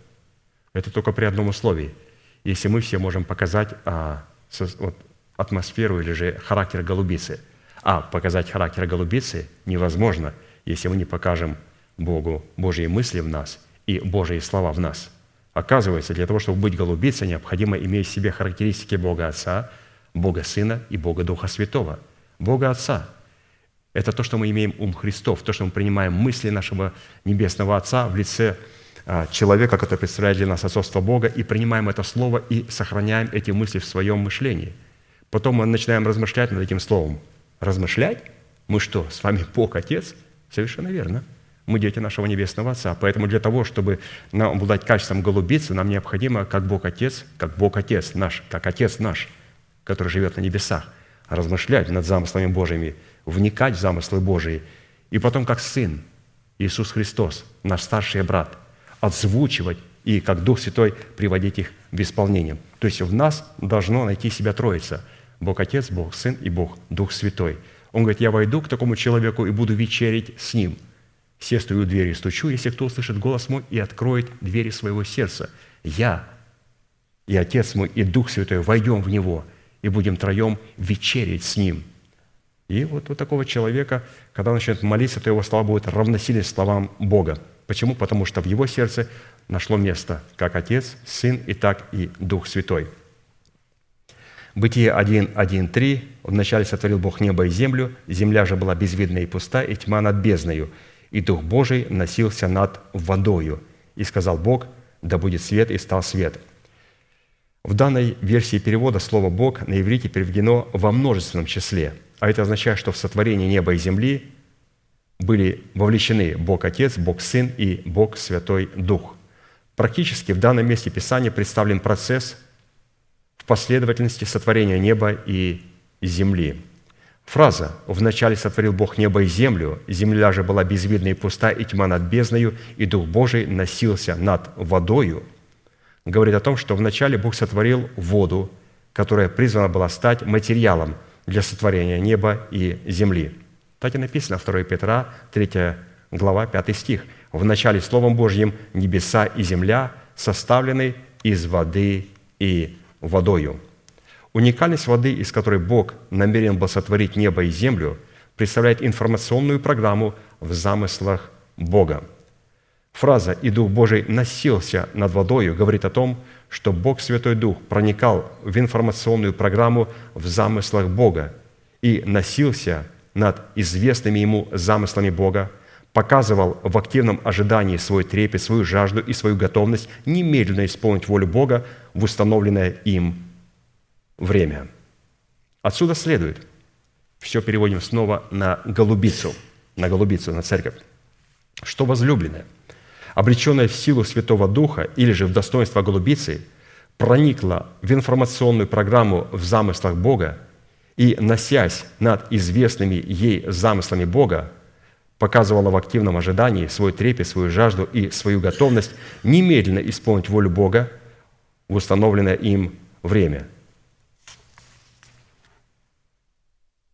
B: Это только при одном условии. Если мы все можем показать а, вот, атмосферу или же характер голубицы. А показать характер голубицы невозможно, если мы не покажем Богу Божьи мысли в нас и Божьи слова в нас. Оказывается, для того, чтобы быть голубицей, необходимо иметь в себе характеристики Бога Отца, Бога Сына и Бога Духа Святого. Бога Отца – это то, что мы имеем ум Христов, то, что мы принимаем мысли нашего Небесного Отца в лице а, человека, который представляет для нас отцовство Бога, и принимаем это Слово и сохраняем эти мысли в своем мышлении – Потом мы начинаем размышлять над этим словом. Размышлять? Мы что, с вами Бог Отец? Совершенно верно. Мы дети нашего Небесного Отца. Поэтому для того, чтобы нам обладать качеством голубицы, нам необходимо, как Бог Отец, как Бог Отец наш, как Отец наш, который живет на небесах, размышлять над замыслами Божьими, вникать в замыслы Божии. И потом, как Сын, Иисус Христос, наш старший брат, отзвучивать и как Дух Святой приводить их в исполнение. То есть в нас должно найти себя Троица – Бог Отец, Бог Сын и Бог Дух Святой. Он говорит, я войду к такому человеку и буду вечерить с ним. Все стою у двери и стучу, если кто услышит голос мой и откроет двери своего сердца. Я и Отец мой, и Дух Святой войдем в него и будем троем вечерить с ним. И вот у такого человека, когда он начнет молиться, то его слова будут равносильны словам Бога. Почему? Потому что в его сердце нашло место как Отец, Сын и так и Дух Святой – Бытие 1, 1, 3. «Вначале сотворил Бог небо и землю, земля же была безвидна и пуста, и тьма над бездною, и Дух Божий носился над водою. И сказал Бог, да будет свет, и стал свет». В данной версии перевода слово «Бог» на иврите переведено во множественном числе, а это означает, что в сотворении неба и земли были вовлечены Бог Отец, Бог Сын и Бог Святой Дух. Практически в данном месте Писания представлен процесс в последовательности сотворения неба и земли. Фраза «Вначале сотворил Бог небо и землю, земля же была безвидна и пуста, и тьма над бездною, и Дух Божий носился над водою» говорит о том, что вначале Бог сотворил воду, которая призвана была стать материалом для сотворения неба и земли. Так и написано 2 Петра, 3 глава, 5 стих. «В начале Словом Божьим небеса и земля составлены из воды и водою». Уникальность воды, из которой Бог намерен был сотворить небо и землю, представляет информационную программу в замыслах Бога – Фраза «И Дух Божий носился над водою» говорит о том, что Бог Святой Дух проникал в информационную программу в замыслах Бога и носился над известными ему замыслами Бога, показывал в активном ожидании свой трепет, свою жажду и свою готовность немедленно исполнить волю Бога в установленное им время. Отсюда следует, все переводим снова на голубицу, на голубицу, на церковь, что возлюбленное – обреченная в силу Святого Духа или же в достоинство голубицы, проникла в информационную программу в замыслах Бога и, носясь над известными ей замыслами Бога, показывала в активном ожидании свой трепет, свою жажду и свою готовность немедленно исполнить волю Бога в установленное им время.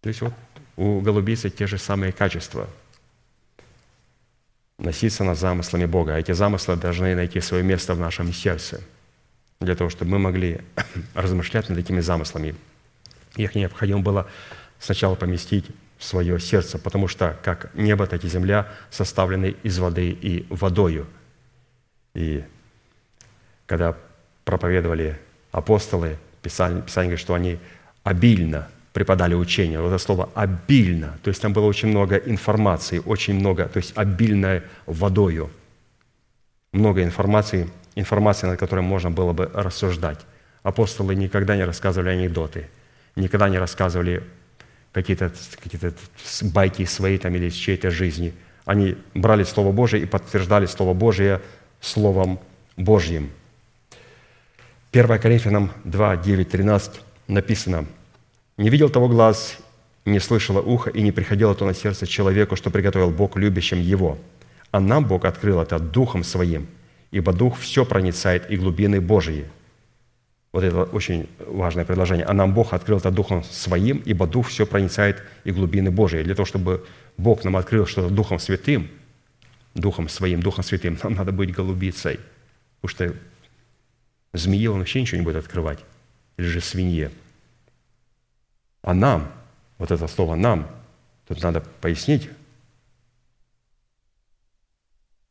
B: То есть вот у голубицы те же самые качества – носиться над замыслами Бога. А эти замыслы должны найти свое место в нашем сердце, для того, чтобы мы могли размышлять над этими замыслами. Их необходимо было сначала поместить в свое сердце, потому что как небо, так и земля составлены из воды и водою. И когда проповедовали апостолы, Писание, Писание говорит, что они обильно преподали учение. Вот это слово «обильно». То есть там было очень много информации, очень много, то есть обильное водою. Много информации, информации, над которой можно было бы рассуждать. Апостолы никогда не рассказывали анекдоты, никогда не рассказывали какие-то какие байки свои там, или из чьей-то жизни. Они брали Слово Божие и подтверждали Слово Божие Словом Божьим. 1 Коринфянам 2, 9, 13 написано – не видел того глаз, не слышало ухо, и не приходило то на сердце человеку, что приготовил Бог любящим его. А нам Бог открыл это Духом Своим, ибо Дух все проницает и глубины Божьи. Вот это очень важное предложение. А нам Бог открыл это Духом Своим, ибо Дух все проницает и глубины Божьи. Для того, чтобы Бог нам открыл что-то Духом Святым, Духом Своим, Духом Святым, нам надо быть голубицей. Потому что змеи он вообще ничего не будет открывать. Или же свинье – а нам, вот это слово «нам», тут надо пояснить.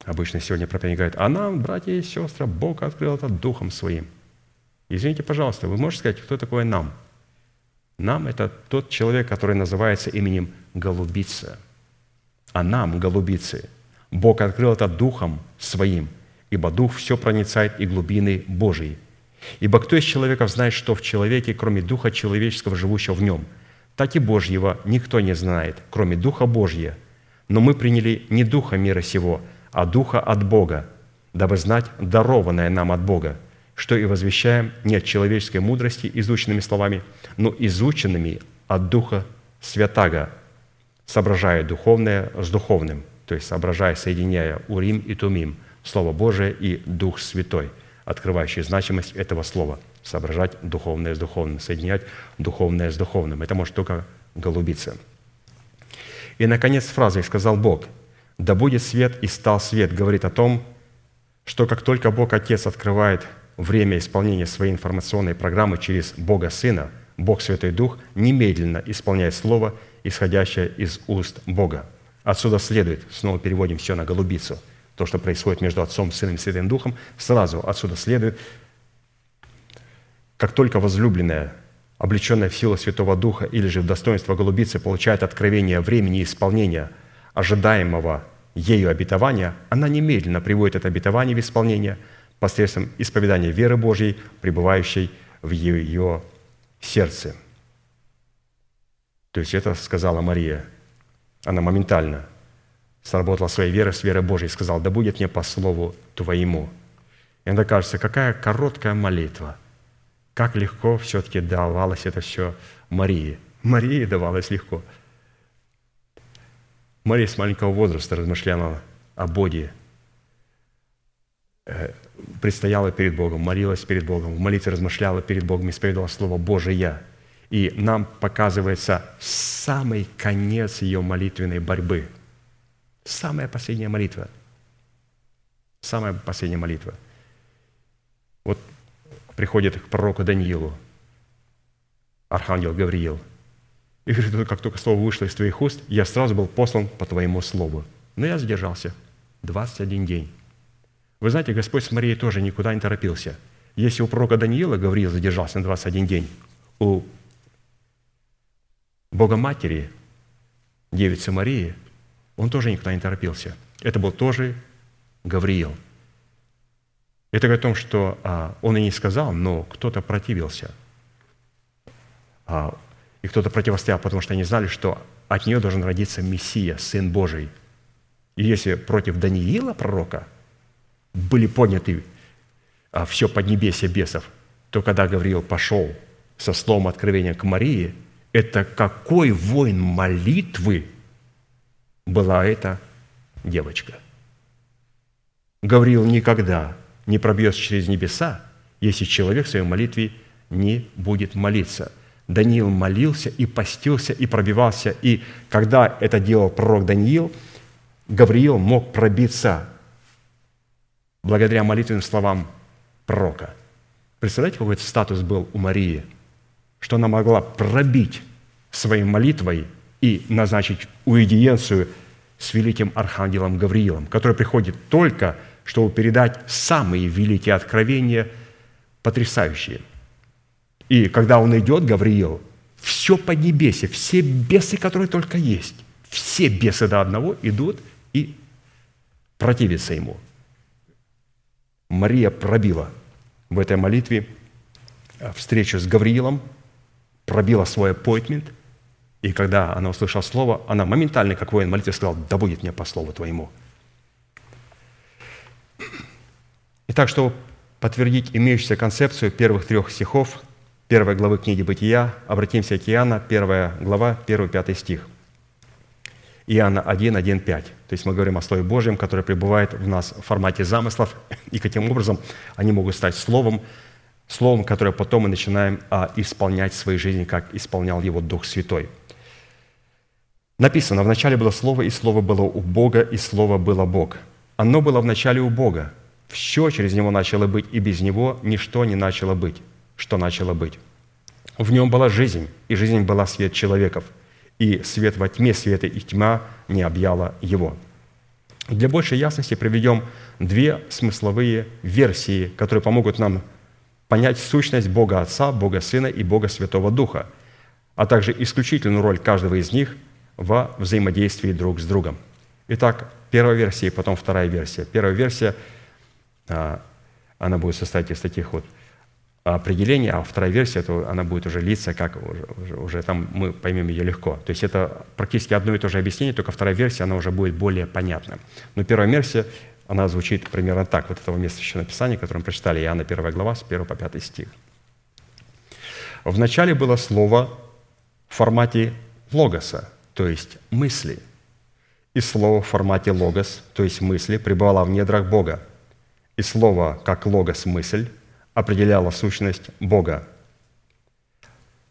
B: Обычно сегодня проповедник говорит, а нам, братья и сестры, Бог открыл это Духом Своим. Извините, пожалуйста, вы можете сказать, кто такое нам? Нам – это тот человек, который называется именем Голубица. А нам, голубицы, Бог открыл это Духом Своим, ибо Дух все проницает и глубины Божьи. Ибо кто из человеков знает, что в человеке, кроме Духа человеческого, живущего в нем? Так и Божьего никто не знает, кроме Духа Божьего. Но мы приняли не Духа мира сего, а Духа от Бога, дабы знать дарованное нам от Бога, что и возвещаем не от человеческой мудрости изученными словами, но изученными от Духа Святаго, соображая духовное с духовным, то есть соображая, соединяя Урим и Тумим, Слово Божие и Дух Святой – открывающий значимость этого слова. Соображать духовное с духовным, соединять духовное с духовным. Это может только голубиться. И, наконец, фраза «И сказал Бог», «Да будет свет, и стал свет», говорит о том, что как только Бог Отец открывает время исполнения своей информационной программы через Бога Сына, Бог Святой Дух немедленно исполняет Слово, исходящее из уст Бога. Отсюда следует, снова переводим все на голубицу – то, что происходит между Отцом, Сыном и Святым Духом, сразу отсюда следует, как только возлюбленная облеченная в силу Святого Духа или же в достоинство голубицы, получает откровение времени исполнения ожидаемого ею обетования, она немедленно приводит это обетование в исполнение посредством исповедания веры Божьей, пребывающей в ее сердце. То есть это сказала Мария. Она моментально сработала своей верой с верой Божьей и сказала, да будет мне по слову Твоему. И иногда кажется, какая короткая молитва. Как легко все-таки давалось это все Марии. Марии давалось легко. Мария с маленького возраста размышляла о Боге, э, предстояла перед Богом, молилась перед Богом, в молитве размышляла перед Богом, исповедовала Слово Божие. И нам показывается самый конец ее молитвенной борьбы. Самая последняя молитва. Самая последняя молитва – вот приходит к пророку Даниилу, архангел Гавриил, и говорит, как только слово вышло из твоих уст, я сразу был послан по твоему слову. Но я задержался 21 день. Вы знаете, Господь с Марией тоже никуда не торопился. Если у пророка Даниила Гавриил задержался на 21 день, у Бога Матери, девицы Марии, он тоже никуда не торопился. Это был тоже Гавриил – это говорит о том, что а, он и не сказал, но кто-то противился. А, и кто-то противостоял, потому что они знали, что от нее должен родиться Мессия, Сын Божий. И если против Даниила, пророка, были подняты а, все поднебесье бесов, то когда Гавриил пошел со словом откровения к Марии, это какой воин молитвы была эта девочка. Гавриил никогда не пробьется через небеса, если человек в своей молитве не будет молиться. Даниил молился и постился, и пробивался. И когда это делал пророк Даниил, Гавриил мог пробиться благодаря молитвенным словам пророка. Представляете, какой статус был у Марии, что она могла пробить своей молитвой и назначить уидиенцию с великим архангелом Гавриилом, который приходит только чтобы передать самые великие откровения, потрясающие. И когда он идет, Гавриил, все поднебесье, все бесы, которые только есть, все бесы до одного идут и противятся ему. Мария пробила в этой молитве встречу с Гавриилом, пробила свой аппойтмент, и когда она услышала слово, она моментально, как воин молитвы, сказала, да будет мне по слову твоему – Итак, чтобы подтвердить имеющуюся концепцию первых трех стихов первой главы книги «Бытия», обратимся к Иоанна, первая глава, 1-5 стих. Иоанна 1, 1, 5. То есть мы говорим о Слове Божьем, которое пребывает в нас в формате замыслов, и каким образом они могут стать Словом, Словом, которое потом мы начинаем а, исполнять в своей жизни, как исполнял его Дух Святой. Написано, «Вначале было Слово, и Слово было у Бога, и Слово было Бог». Оно было вначале у Бога. Все через Него начало быть, и без Него ничто не начало быть, что начало быть. В Нем была жизнь, и жизнь была свет человеков, и свет во тьме света, и тьма не объяла Его. Для большей ясности приведем две смысловые версии, которые помогут нам понять сущность Бога Отца, Бога Сына и Бога Святого Духа, а также исключительную роль каждого из них во взаимодействии друг с другом. Итак, первая версия и потом вторая версия. Первая версия – а, она будет состоять из таких вот определений, а вторая версия, то она будет уже литься, как уже, уже, уже там мы поймем ее легко. То есть это практически одно и то же объяснение, только вторая версия, она уже будет более понятна. Но первая версия, она звучит примерно так, вот этого места еще написания, которое мы прочитали, Иоанна 1 глава, с 1 по 5 стих. Вначале было слово в формате логоса, то есть мысли. И слово в формате логос, то есть мысли, пребывало в недрах Бога – и слово, как логос мысль, определяло сущность Бога.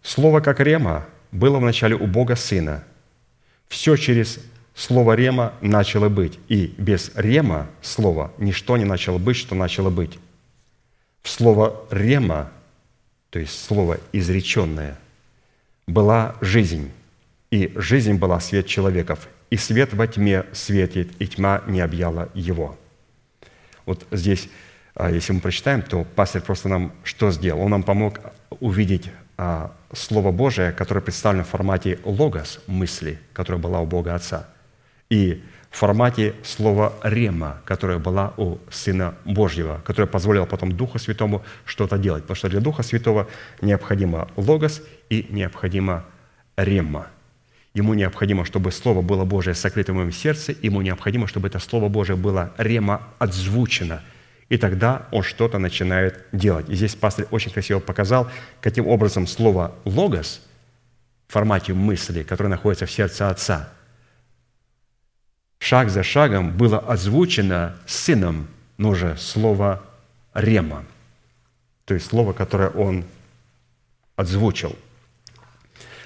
B: Слово, как рема, было вначале у Бога Сына. Все через слово рема начало быть, и без рема слова ничто не начало быть, что начало быть. В слово рема, то есть слово изреченное, была жизнь, и жизнь была свет человеков, и свет во тьме светит, и тьма не объяла его». Вот здесь, а, если мы прочитаем, то пастор просто нам что сделал? Он нам помог увидеть а, Слово Божие, которое представлено в формате логос, мысли, которая была у Бога Отца, и в формате слова «рема», которое была у Сына Божьего, которое позволило потом Духу Святому что-то делать. Потому что для Духа Святого необходимо логос и необходимо рема. Ему необходимо, чтобы Слово было Божие сокрыто в моем сердце, ему необходимо, чтобы это Слово Божие было рема отзвучено. И тогда он что-то начинает делать. И здесь пастор очень красиво показал, каким образом слово «логос» в формате мысли, которое находится в сердце Отца – шаг за шагом было озвучено сыном, но уже слово «рема», то есть слово, которое он озвучил.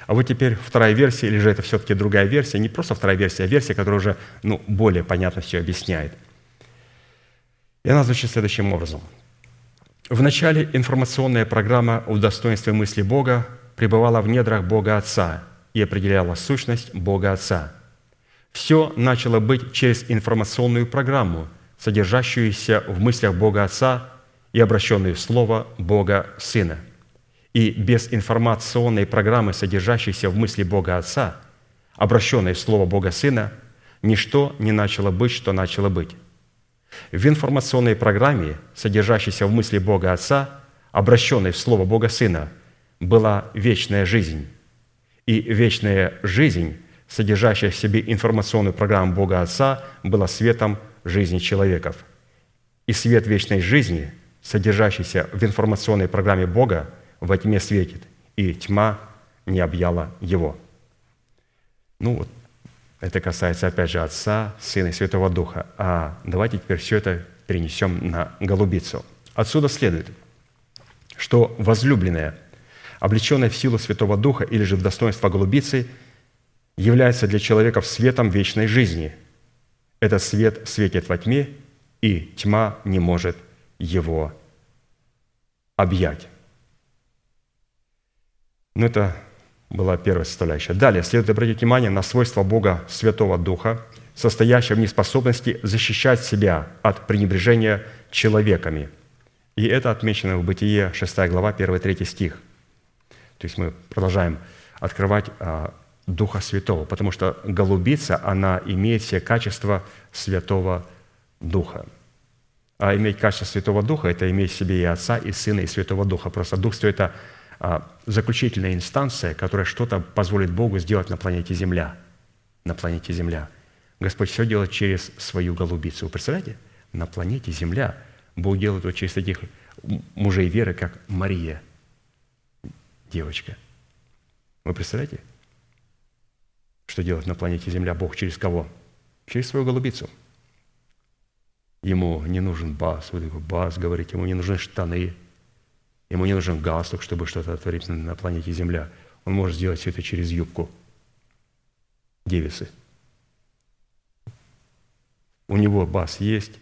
B: А вот теперь вторая версия, или же это все-таки другая версия, не просто вторая версия, а версия, которая уже ну, более понятно все объясняет. И она звучит следующим образом. В начале информационная программа в достоинстве мысли Бога пребывала в недрах Бога Отца и определяла сущность Бога Отца – все начало быть через информационную программу, содержащуюся в мыслях Бога Отца и обращенную в Слово Бога Сына. И без информационной программы, содержащейся в мысли Бога Отца, обращенной в Слово Бога Сына, ничто не начало быть, что начало быть. В информационной программе, содержащейся в мысли Бога Отца, обращенной в Слово Бога Сына, была вечная жизнь. И вечная жизнь содержащая в себе информационную программу Бога Отца, была светом жизни человеков. И свет вечной жизни, содержащийся в информационной программе Бога, во тьме светит, и тьма не объяла его. Ну вот, это касается, опять же, Отца, Сына и Святого Духа. А давайте теперь все это перенесем на голубицу. Отсюда следует, что возлюбленная, облеченная в силу Святого Духа или же в достоинство голубицы – является для человека светом вечной жизни. Этот свет светит во тьме, и тьма не может его объять. Ну, это была первая составляющая. Далее следует обратить внимание на свойства Бога Святого Духа, состоящее в неспособности защищать себя от пренебрежения человеками. И это отмечено в Бытие 6 глава, 1-3 стих. То есть мы продолжаем открывать а, Духа Святого, потому что голубица, она имеет все качества Святого Духа. А иметь качество Святого Духа – это иметь в себе и Отца, и Сына, и Святого Духа. Просто Дух Святой – это заключительная инстанция, которая что-то позволит Богу сделать на планете Земля. На планете Земля. Господь все делает через свою голубицу. Вы представляете? На планете Земля Бог делает вот через таких мужей веры, как Мария, девочка. Вы представляете? Что делать на планете Земля Бог через кого? Через свою голубицу. Ему не нужен бас, вот такой бас, говорить, ему не нужны штаны, ему не нужен галстук, чтобы что-то творить на планете Земля. Он может сделать все это через юбку девицы. У него бас есть,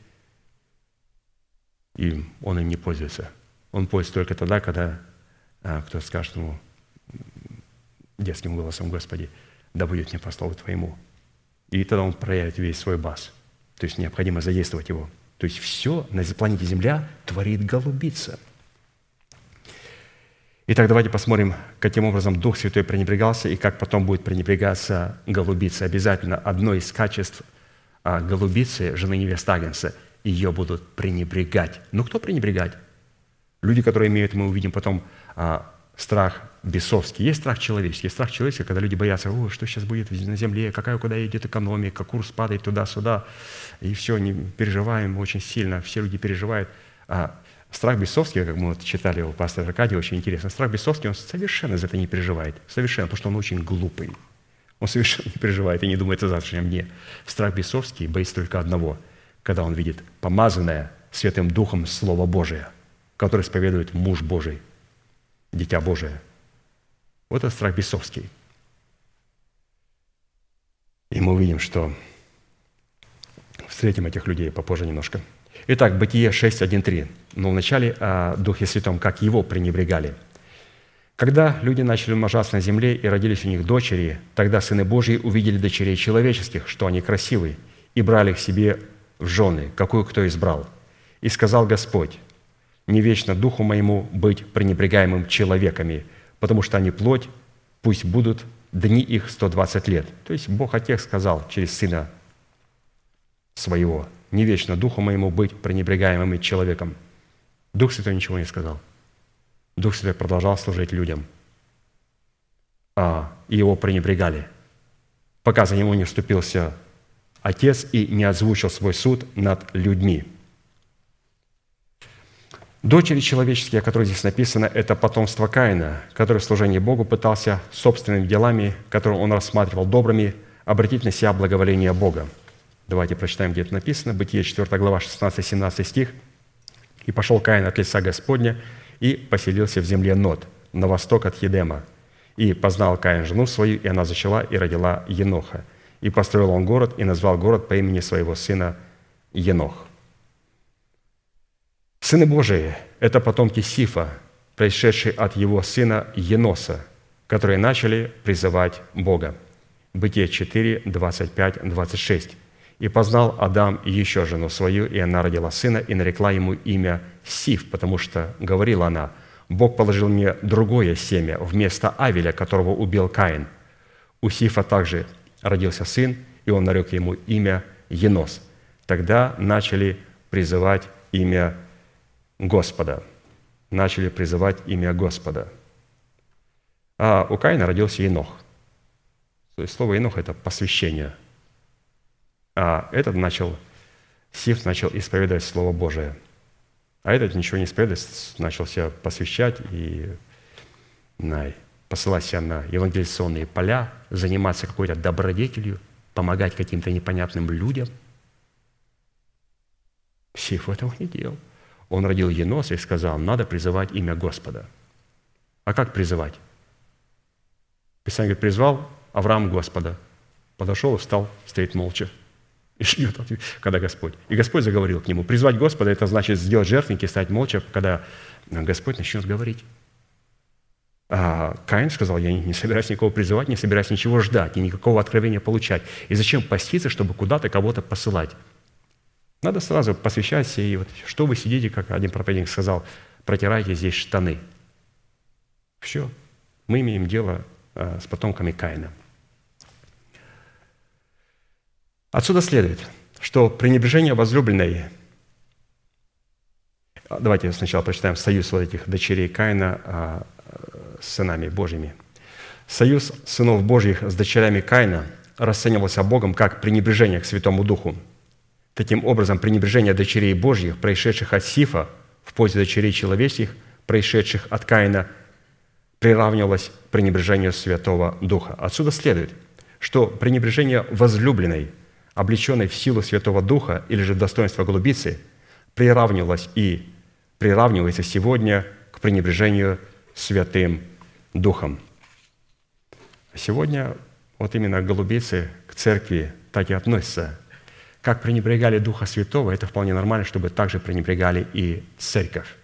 B: и он им не пользуется. Он пользуется только тогда, когда а, кто скажет ему детским голосом, Господи, да будет мне по слову Твоему. И тогда он проявит весь свой бас. То есть необходимо задействовать его. То есть все на планете Земля творит голубица. Итак, давайте посмотрим, каким образом Дух Святой пренебрегался и как потом будет пренебрегаться голубица. Обязательно одно из качеств а, голубицы, жены невесты Агнца, ее будут пренебрегать. Ну, кто пренебрегать? Люди, которые имеют, мы увидим потом, а, страх бесовский, есть страх человеческий. Есть страх человеческий, когда люди боятся, о, что сейчас будет на земле, какая куда идет экономика, курс падает туда-сюда, и все, не переживаем очень сильно, все люди переживают. А страх бесовский, как мы вот читали у пастора Аркадия, очень интересно, страх бесовский, он совершенно за это не переживает, совершенно, потому что он очень глупый. Он совершенно не переживает и не думает о завтрашнем дне. Страх бесовский боится только одного, когда он видит помазанное Святым Духом Слово Божие, которое исповедует муж Божий – Дитя Божие. Вот это страх бесовский. И мы увидим, что встретим этих людей попозже немножко. Итак, Бытие 6.1.3. Но вначале о Духе Святом, как его пренебрегали. Когда люди начали умножаться на земле и родились у них дочери, тогда сыны Божьи увидели дочерей человеческих, что они красивы, и брали их себе в жены, какую кто избрал. И сказал Господь, не вечно духу моему быть пренебрегаемым человеками, потому что они плоть, пусть будут дни их 120 лет. То есть Бог Отец сказал через Сына Своего, не вечно Духу Моему быть пренебрегаемым человеком. Дух Святой ничего не сказал. Дух Святой продолжал служить людям, а его пренебрегали, пока за него не вступился Отец и не озвучил свой суд над людьми – Дочери человеческие, о которых здесь написано, это потомство Каина, который в служении Богу пытался собственными делами, которые он рассматривал добрыми, обратить на себя благоволение Бога. Давайте прочитаем, где это написано. Бытие 4 глава 16-17 стих. «И пошел Каин от лица Господня и поселился в земле Нот, на восток от Едема. И познал Каин жену свою, и она зачала и родила Еноха. И построил он город, и назвал город по имени своего сына Енох». Сыны Божии – это потомки Сифа, происшедшие от его сына Еноса, которые начали призывать Бога. Бытие 4, 25, 26. «И познал Адам еще жену свою, и она родила сына, и нарекла ему имя Сиф, потому что, говорила она, Бог положил мне другое семя вместо Авеля, которого убил Каин. У Сифа также родился сын, и он нарек ему имя Енос. Тогда начали призывать имя Господа. Начали призывать имя Господа. А у Каина родился Енох. То есть слово Енох – это посвящение. А этот начал, Сиф начал исповедовать Слово Божие. А этот ничего не исповедует, начал себя посвящать и на, посылать себя на евангелизационные поля, заниматься какой-то добродетелью, помогать каким-то непонятным людям. Сиф этого не делал он родил Еноса и сказал, надо призывать имя Господа. А как призывать? Писание говорит, призвал Авраам Господа. Подошел и встал, стоит молча. И ждет, когда Господь. И Господь заговорил к нему. Призвать Господа – это значит сделать жертвенники, стать молча, когда Господь начнет говорить. А Каин сказал, я не собираюсь никого призывать, не собираюсь ничего ждать, и никакого откровения получать. И зачем поститься, чтобы куда-то кого-то посылать? Надо сразу посвящать и вот что вы сидите, как один проповедник сказал, протирайте здесь штаны. Все. Мы имеем дело а, с потомками Каина. Отсюда следует, что пренебрежение возлюбленной а, Давайте сначала прочитаем союз вот этих дочерей Каина а, с сынами Божьими. Союз сынов Божьих с дочерями Каина расценивался Богом как пренебрежение к Святому Духу – Таким образом, пренебрежение дочерей Божьих, происшедших от Сифа, в пользу дочерей человеческих, происшедших от Каина, приравнивалось пренебрежению Святого Духа. Отсюда следует, что пренебрежение возлюбленной, облеченной в силу Святого Духа или же достоинства голубицы, приравнивалось и приравнивается сегодня к пренебрежению Святым Духом. Сегодня вот именно голубицы к церкви так и относятся – как пренебрегали Духа Святого, это вполне нормально, чтобы также пренебрегали и церковь.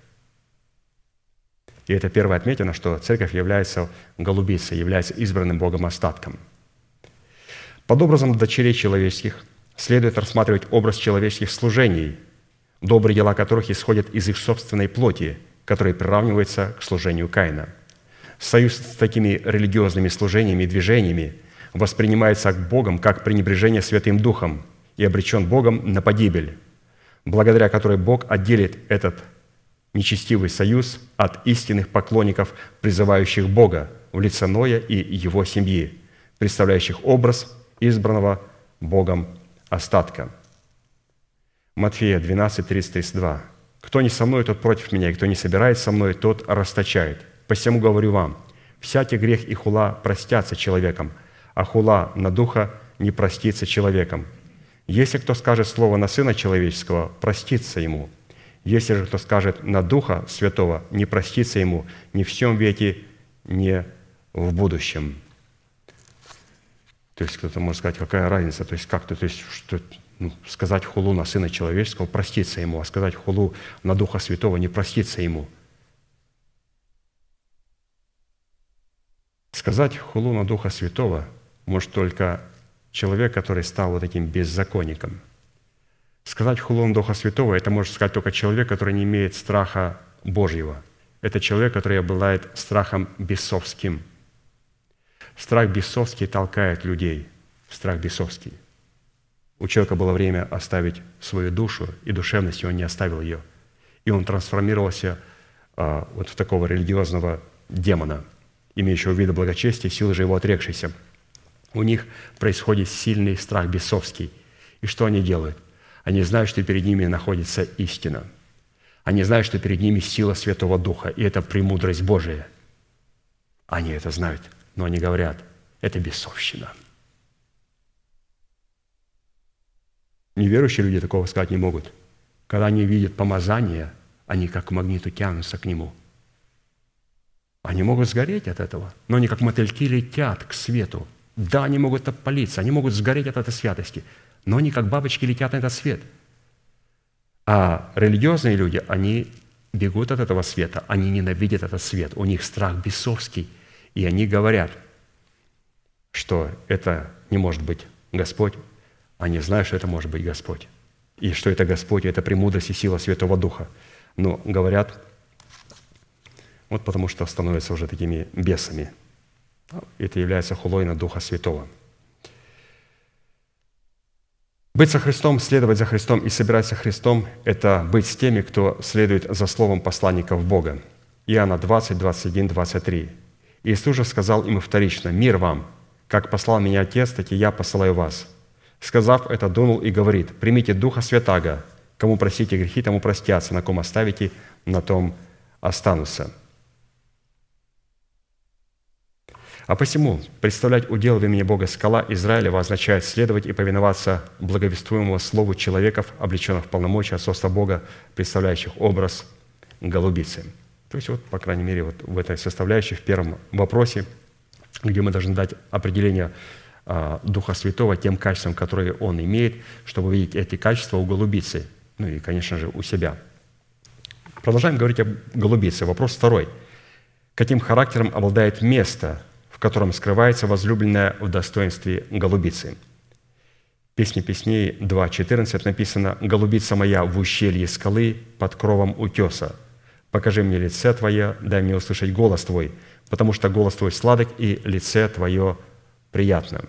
B: И это первое отметено, что церковь является голубицей, является избранным Богом остатком. Под образом дочерей человеческих следует рассматривать образ человеческих служений, добрые дела которых исходят из их собственной плоти, которые приравниваются к служению Каина. Союз с такими религиозными служениями и движениями воспринимается Богом как пренебрежение Святым Духом – и обречен Богом на погибель, благодаря которой Бог отделит этот нечестивый союз от истинных поклонников, призывающих Бога в лице Ноя и его семьи, представляющих образ избранного Богом остатка. Матфея 12, 30, 32. «Кто не со мной, тот против меня, и кто не собирает со мной, тот расточает. Посему говорю вам, всякий грех и хула простятся человеком, а хула на духа не простится человеком. Если кто скажет слово на Сына Человеческого, простится ему. Если же кто скажет на Духа Святого, не простится ему ни в всем веке, ни в будущем. То есть кто-то может сказать, какая разница, то есть как-то, то есть что, ну, сказать хулу на Сына Человеческого, проститься ему, а сказать хулу на Духа Святого, не проститься ему. Сказать хулу на Духа Святого может только человек, который стал вот таким беззаконником. Сказать хулон Духа Святого – это может сказать только человек, который не имеет страха Божьего – это человек, который обладает страхом бесовским. Страх бесовский толкает людей. Страх бесовский. У человека было время оставить свою душу, и душевность, и он не оставил ее. И он трансформировался а, вот в такого религиозного демона, имеющего вида благочестия, силы же его отрекшейся. У них происходит сильный страх бесовский. И что они делают? Они знают, что перед ними находится истина. Они знают, что перед ними сила Святого Духа, и это премудрость Божия. Они это знают, но они говорят, это бесовщина. Неверующие люди такого сказать не могут. Когда они видят помазание, они как к магниту тянутся к нему. Они могут сгореть от этого, но они как мотыльки летят к свету. Да, они могут опалиться, они могут сгореть от этой святости – но они как бабочки летят на этот свет. А религиозные люди, они бегут от этого света, они ненавидят этот свет, у них страх бесовский, и они говорят, что это не может быть Господь, они знают, что это может быть Господь, и что это Господь, это премудрость и сила Святого Духа. Но говорят, вот потому что становятся уже такими бесами. Это является хулой на Духа Святого – быть со Христом, следовать за Христом и собирать со Христом – это быть с теми, кто следует за словом посланников Бога. Иоанна 20, 21, 23. Иисус же сказал им вторично, «Мир вам! Как послал меня Отец, так и я посылаю вас». Сказав это, дунул и говорит, «Примите Духа Святаго, кому просите грехи, тому простятся, на ком оставите, на том останутся». А посему представлять удел в имени Бога скала Израилева означает следовать и повиноваться благовествуемому слову человеков, облеченных в полномочия отцовства Бога, представляющих образ голубицы. То есть вот, по крайней мере, вот в этой составляющей, в первом вопросе, где мы должны дать определение а, Духа Святого тем качествам, которые Он имеет, чтобы увидеть эти качества у голубицы, ну и, конечно же, у себя. Продолжаем говорить о голубице. Вопрос второй. Каким характером обладает место, в котором скрывается возлюбленная в достоинстве голубицы. Песни песней 2.14 написано «Голубица моя в ущелье скалы под кровом утеса. Покажи мне лице Твое, дай мне услышать голос Твой, потому что голос Твой сладок и лице Твое приятно».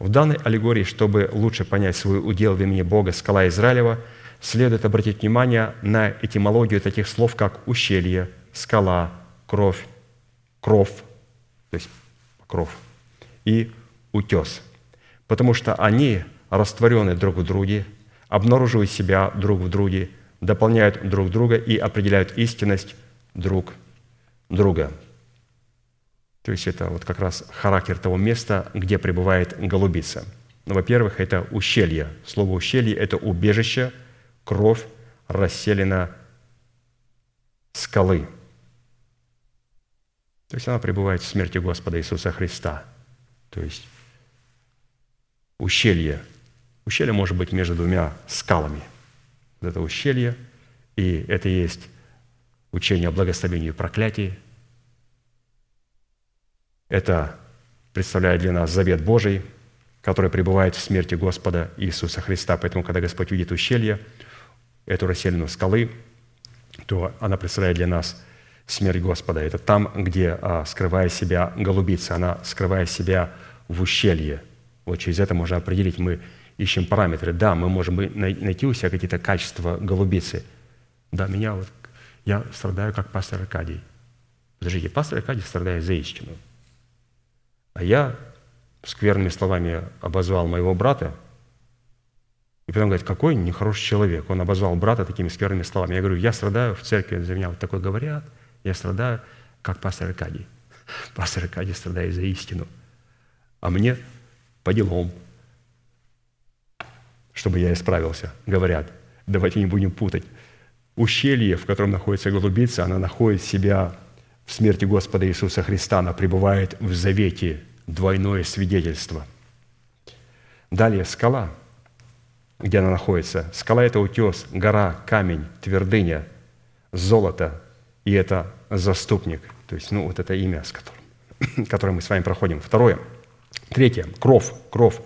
B: В данной аллегории, чтобы лучше понять свой удел в имени Бога, скала Израилева, следует обратить внимание на этимологию таких слов, как ущелье, скала, кровь, кровь, то есть покров, и утес, потому что они растворены друг в друге, обнаруживают себя друг в друге, дополняют друг друга и определяют истинность друг друга. То есть это вот как раз характер того места, где пребывает голубица. Ну, во-первых, это ущелье. Слово ущелье – это убежище, кровь расселена скалы – то есть она пребывает в смерти Господа Иисуса Христа. То есть ущелье. Ущелье может быть между двумя скалами. Вот это ущелье, и это есть учение о благословении и проклятии. Это представляет для нас завет Божий, который пребывает в смерти Господа Иисуса Христа. Поэтому, когда Господь видит ущелье, эту расселенную скалы, то она представляет для нас смерть Господа. Это там, где, а, скрывая себя, голубица, она скрывая себя в ущелье. Вот через это можно определить, мы ищем параметры. Да, мы можем найти у себя какие-то качества голубицы. Да, меня вот, я страдаю как пастор Аркадий. Подождите, пастор Аркадий страдает за истину. А я скверными словами обозвал моего брата, и потом говорит, какой нехороший человек. Он обозвал брата такими скверными словами. Я говорю, я страдаю в церкви, за меня вот такое говорят – я страдаю, как пастор Аркадий. Пастор Аркадий страдает за истину. А мне по делам, чтобы я исправился. Говорят, давайте не будем путать. Ущелье, в котором находится голубица, она находит себя в смерти Господа Иисуса Христа. Она пребывает в завете, двойное свидетельство. Далее скала, где она находится. Скала – это утес, гора, камень, твердыня, золото, и это заступник. То есть, ну, вот это имя, с которым, которое мы с вами проходим. Второе. Третье. Кров. Кров.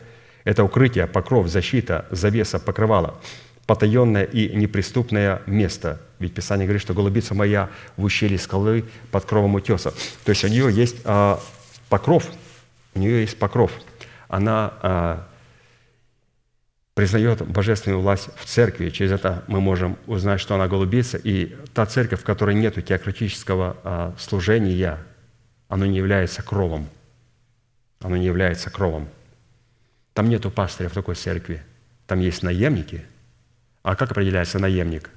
B: Это укрытие, покров, защита, завеса, покрывало. потаенное и неприступное место. Ведь Писание говорит, что голубица моя в ущелье скалы под кровом утеса. То есть у нее есть а, покров, у нее есть покров. Она а, признает божественную власть в церкви. Через это мы можем узнать, что она голубица. И та церковь, в которой нет теократического а, служения, оно не является кровом. Оно не является кровом. Там нету пастыря в такой церкви. Там есть наемники. А как определяется наемник?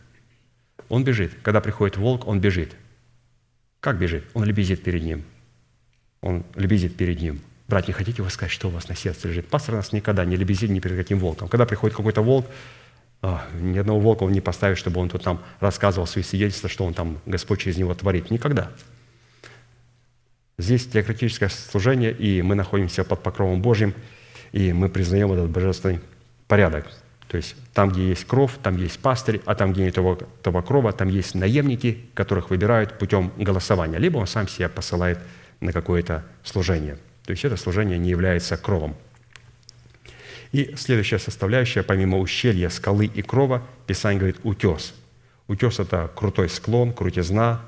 B: Он бежит. Когда приходит волк, он бежит. Как бежит? Он лебезит перед ним. Он лебезит перед ним. Брат, не хотите вы сказать, что у вас на сердце лежит? Пастор нас никогда не лебезит ни перед каким волком. Когда приходит какой-то волк, а, ни одного волка он не поставит, чтобы он тут нам рассказывал свои свидетельства, что он там, Господь через него творит. Никогда. Здесь теократическое служение, и мы находимся под покровом Божьим, и мы признаем этот божественный порядок. То есть там, где есть кровь, там есть пастырь, а там, где нет того, того крова, там есть наемники, которых выбирают путем голосования. Либо он сам себя посылает на какое-то служение. То есть это служение не является кровом. И следующая составляющая, помимо ущелья, скалы и крова, Писание говорит «утес». Утес – это крутой склон, крутизна,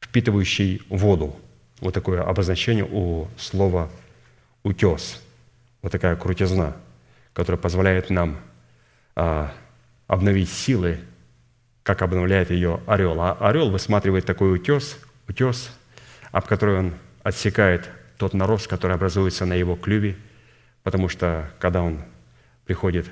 B: впитывающий воду. Вот такое обозначение у слова «утес». Вот такая крутизна – которая позволяет нам а, обновить силы, как обновляет ее орел. А орел высматривает такой утес, утес, об который он отсекает тот нарост, который образуется на его клюве, потому что когда он приходит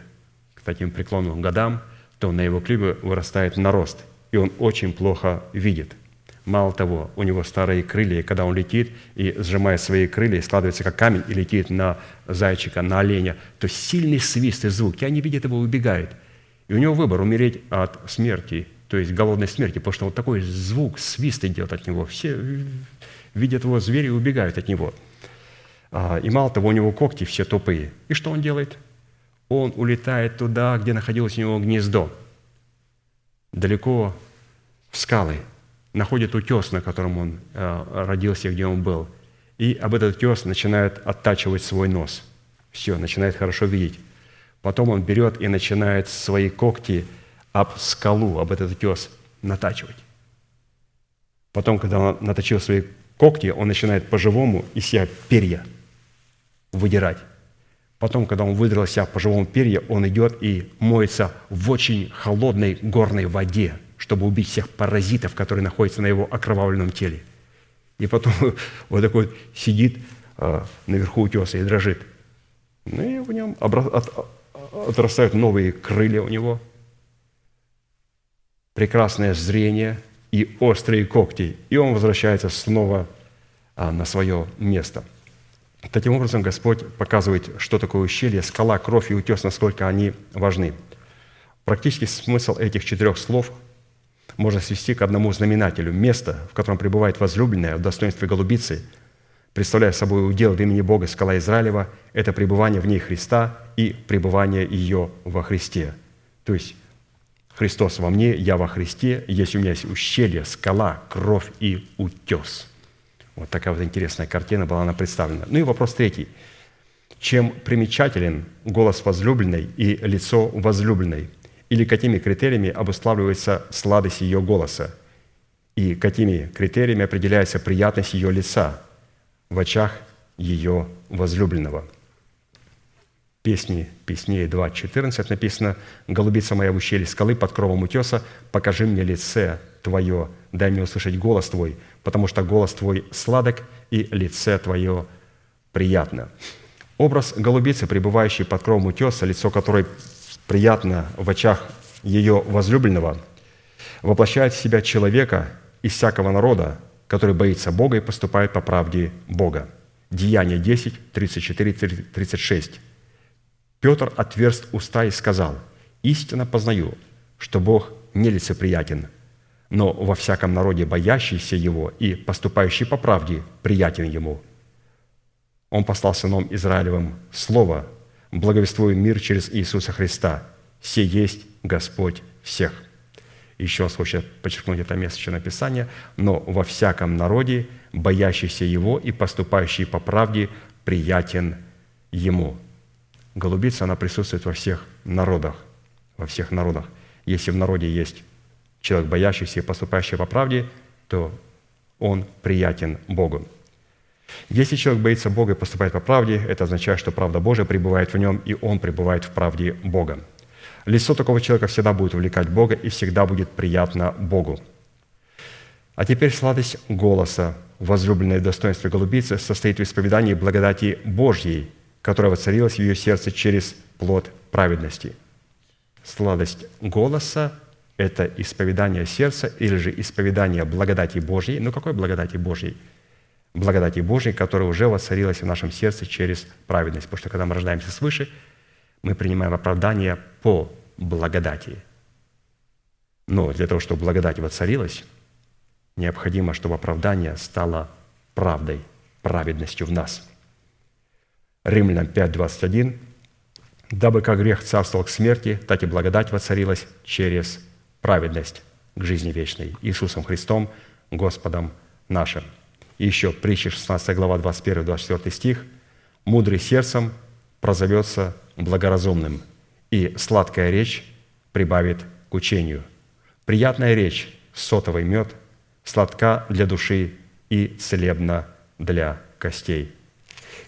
B: к таким преклонным годам, то на его клюве вырастает нарост, и он очень плохо видит – Мало того, у него старые крылья, и когда он летит и сжимая свои крылья, складывается как камень и летит на зайчика, на оленя, то сильный свист и звук, и они видят его, убегают. И у него выбор – умереть от смерти, то есть голодной смерти, потому что вот такой звук, свист идет от него. Все видят его звери и убегают от него. А, и мало того, у него когти все тупые. И что он делает? Он улетает туда, где находилось у него гнездо, далеко в скалы – находит утес, на котором он э, родился, где он был, и об этот утес начинает оттачивать свой нос. Все, начинает хорошо видеть. Потом он берет и начинает свои когти об скалу, об этот утес натачивать. Потом, когда он наточил свои когти, он начинает по-живому из себя перья выдирать. Потом, когда он выдрал себя по-живому перья, он идет и моется в очень холодной горной воде – чтобы убить всех паразитов, которые находятся на его окровавленном теле. И потом вот такой вот сидит а, наверху утеса и дрожит. Ну и в нем отрастают новые крылья у него, прекрасное зрение и острые когти. И он возвращается снова а, на свое место. Таким образом, Господь показывает, что такое ущелье, скала, кровь и утес, насколько они важны. Практический смысл этих четырех слов – можно свести к одному знаменателю. Место, в котором пребывает возлюбленная в достоинстве голубицы, представляя собой удел в имени Бога скала Израилева, это пребывание в ней Христа и пребывание ее во Христе. То есть Христос во мне, я во Христе, есть у меня есть ущелье, скала, кровь и утес. Вот такая вот интересная картина была она представлена. Ну и вопрос третий. Чем примечателен голос возлюбленной и лицо возлюбленной? Или какими критериями обуславливается сладость ее голоса, и какими критериями определяется приятность ее лица в очах ее возлюбленного. Песни Песней 2.14 написано «Голубица моя в ущелье скалы под кровом утеса, покажи мне лице Твое, дай мне услышать голос Твой, потому что голос Твой сладок, и лице Твое приятно». Образ голубицы, пребывающей под кровом утеса, лицо которой приятно в очах ее возлюбленного, воплощает в себя человека из всякого народа, который боится Бога и поступает по правде Бога. Деяние 10, 34, 36. Петр отверст уста и сказал, «Истинно познаю, что Бог нелицеприятен, но во всяком народе боящийся Его и поступающий по правде приятен Ему». Он послал сыном Израилевым Слово, благовествую мир через Иисуса Христа. Все есть Господь всех». Еще раз хочу подчеркнуть это место Написания. «Но во всяком народе, боящийся Его и поступающий по правде, приятен Ему». Голубица, она присутствует во всех народах. во всех народах. Если в народе есть человек, боящийся и поступающий по правде, то он приятен Богу. Если человек боится Бога и поступает по правде, это означает, что правда Божия пребывает в нем, и он пребывает в правде Бога. Лицо такого человека всегда будет увлекать Бога и всегда будет приятно Богу. А теперь сладость голоса, возлюбленное достоинство голубицы, состоит в исповедании благодати Божьей, которая воцарилась в ее сердце через плод праведности. Сладость голоса – это исповедание сердца или же исповедание благодати Божьей. Ну, какой благодати Божьей? Благодати Божьей, которая уже воцарилась в нашем сердце через праведность. Потому что когда мы рождаемся свыше, мы принимаем оправдание по благодати. Но для того, чтобы благодать воцарилась, необходимо, чтобы оправдание стало правдой, праведностью в нас. Римлянам 5:21 «Дабы как грех царствовал к смерти, так и благодать воцарилась через праведность к жизни вечной Иисусом Христом, Господом нашим». И еще притча 16 глава 21-24 стих «Мудрый сердцем прозовется благоразумным, и сладкая речь прибавит к учению. Приятная речь, сотовый мед – сладка для души и целебна для костей».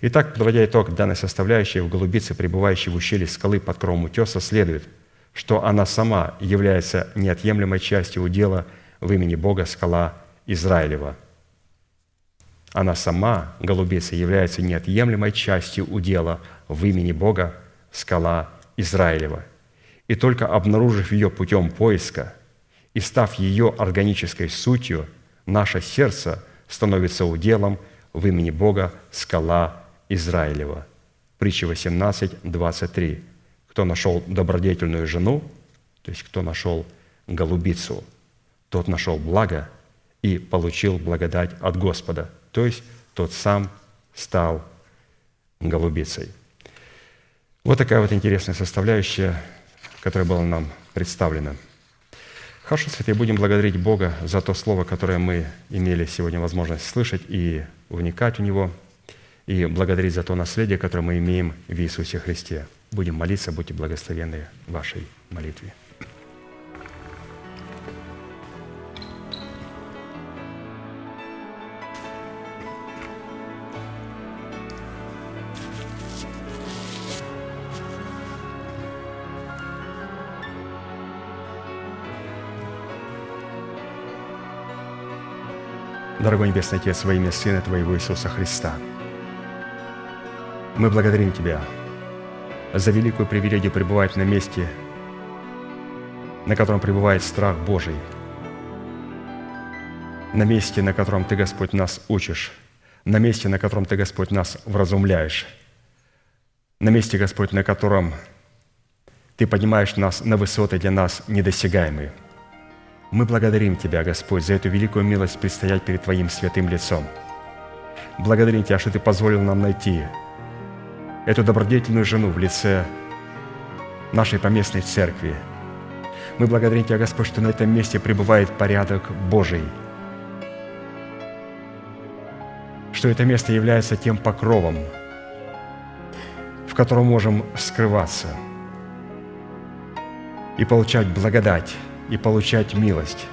B: Итак, подводя итог данной составляющей, в голубице, пребывающей в ущелье скалы под кровом утеса, следует, что она сама является неотъемлемой частью удела в имени Бога скала Израилева. Она сама, голубица, является неотъемлемой частью удела в имени Бога скала Израилева. И только обнаружив ее путем поиска – и став ее органической сутью, наше сердце становится уделом в имени Бога скала Израилева. Притча 18, 23. Кто нашел добродетельную жену, то есть кто нашел голубицу, тот нашел благо и получил благодать от Господа, то есть тот сам стал голубицей. Вот такая вот интересная составляющая, которая была нам представлена – Хорошо, святые, будем благодарить Бога за то слово, которое мы имели сегодня возможность слышать и вникать в него, и благодарить за то наследие, которое мы имеем в Иисусе Христе. Будем молиться, будьте благословенны в вашей молитве. Дорогой Небесный Отец, во имя Сына Твоего Иисуса Христа, мы благодарим Тебя за великую привилегию пребывать на месте, на котором пребывает страх Божий, на месте, на котором Ты, Господь, нас учишь, на месте, на котором Ты, Господь, нас вразумляешь, на месте, Господь, на котором Ты поднимаешь нас на высоты для нас недосягаемые – мы благодарим Тебя, Господь, за эту великую милость предстоять перед Твоим святым лицом. Благодарим Тебя, что Ты позволил нам найти эту добродетельную жену в лице нашей поместной церкви. Мы благодарим Тебя, Господь, что на этом месте пребывает порядок Божий, что это место является тем покровом, в котором можем скрываться и получать благодать и получать милость.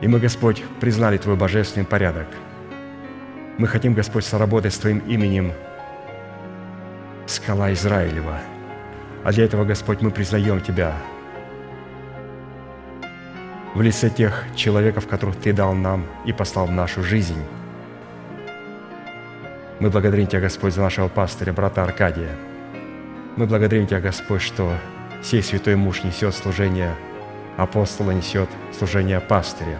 B: И мы, Господь, признали Твой божественный порядок. Мы хотим, Господь, соработать с Твоим именем скала Израилева. А для этого, Господь, мы признаем Тебя в лице тех человеков, которых Ты дал нам и послал в нашу жизнь. Мы благодарим Тебя, Господь, за нашего пастыря, брата Аркадия. Мы благодарим Тебя, Господь, что сей святой муж несет служение апостола, несет служение пастыря.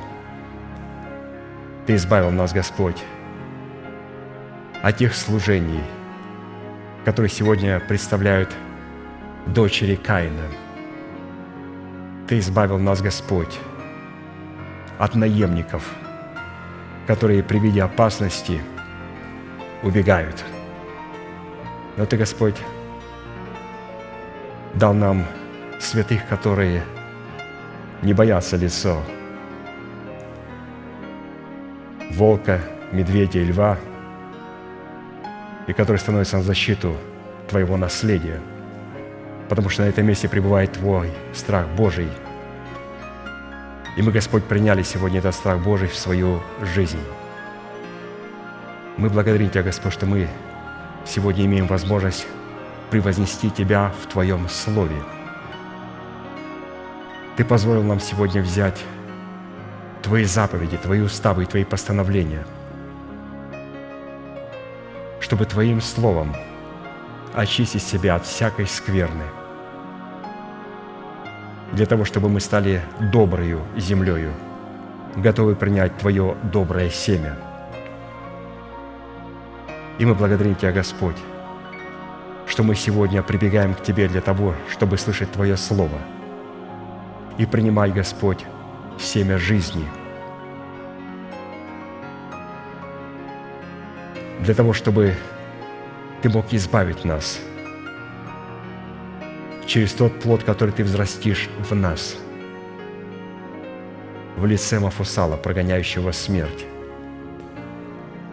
B: Ты избавил нас, Господь, от тех служений, которые сегодня представляют дочери Каина. Ты избавил нас, Господь, от наемников, которые при виде опасности убегают. Но Ты, Господь, дал нам святых, которые не боятся лицо волка, медведя и льва, и которые становятся на защиту Твоего наследия. потому что на этом месте пребывает Твой страх Божий. И мы, Господь, приняли сегодня этот страх Божий в свою жизнь. Мы благодарим Тебя, Господь, что мы сегодня имеем возможность превознести Тебя в Твоем Слове. Ты позволил нам сегодня взять Твои заповеди, Твои уставы и Твои постановления, чтобы Твоим Словом очистить себя от всякой скверны, для того, чтобы мы стали доброю землею, готовы принять Твое доброе семя. И мы благодарим Тебя, Господь, что мы сегодня прибегаем к Тебе для того, чтобы слышать Твое Слово и принимать, Господь, семя жизни. Для того, чтобы Ты мог избавить нас через тот плод, который Ты взрастишь в нас, в лице Мафусала, прогоняющего смерть.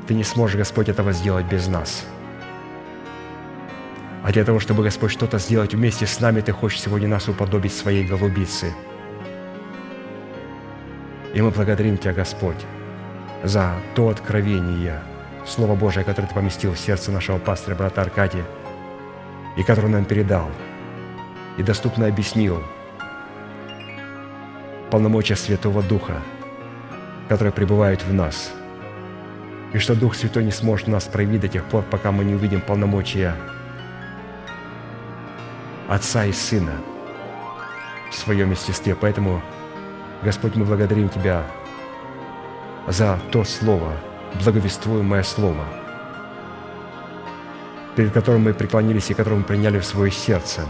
B: Ты не сможешь, Господь, этого сделать без нас – а для того, чтобы, Господь, что-то сделать вместе с нами, Ты хочешь сегодня нас уподобить своей голубице. И мы благодарим Тебя, Господь, за то откровение, Слово Божие, которое Ты поместил в сердце нашего пастыря, брата Аркадия, и которое нам передал, и доступно объяснил полномочия Святого Духа, которые пребывают в нас, и что Дух Святой не сможет нас проявить до тех пор, пока мы не увидим полномочия Отца и Сына в своем естестве. Поэтому, Господь, мы благодарим Тебя за то Слово, благовествуемое Слово, перед которым мы преклонились и которое мы приняли в свое сердце,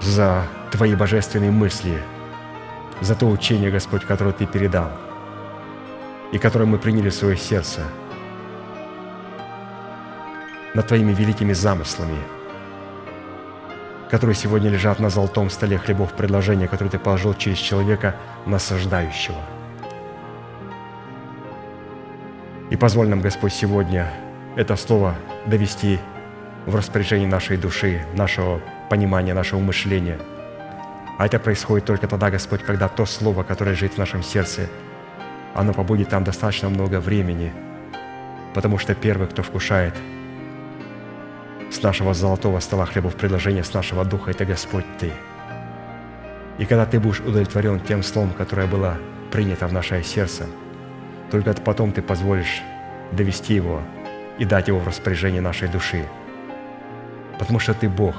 B: за Твои божественные мысли, за то учение, Господь, которое Ты передал, и которое мы приняли в свое сердце, над Твоими великими замыслами – которые сегодня лежат на золотом столе хлебов предложения, которые Ты положил через человека, насаждающего. И позволь нам, Господь, сегодня это слово довести в распоряжение нашей души, нашего понимания, нашего мышления. А это происходит только тогда, Господь, когда то слово, которое лежит в нашем сердце, оно побудет там достаточно много времени, потому что первый, кто вкушает – с нашего золотого стола хлебов предложения, с нашего духа, это Господь Ты. И когда Ты будешь удовлетворен тем словом, которое было принято в наше сердце, только потом Ты позволишь довести его и дать его в распоряжение нашей души. Потому что Ты Бог,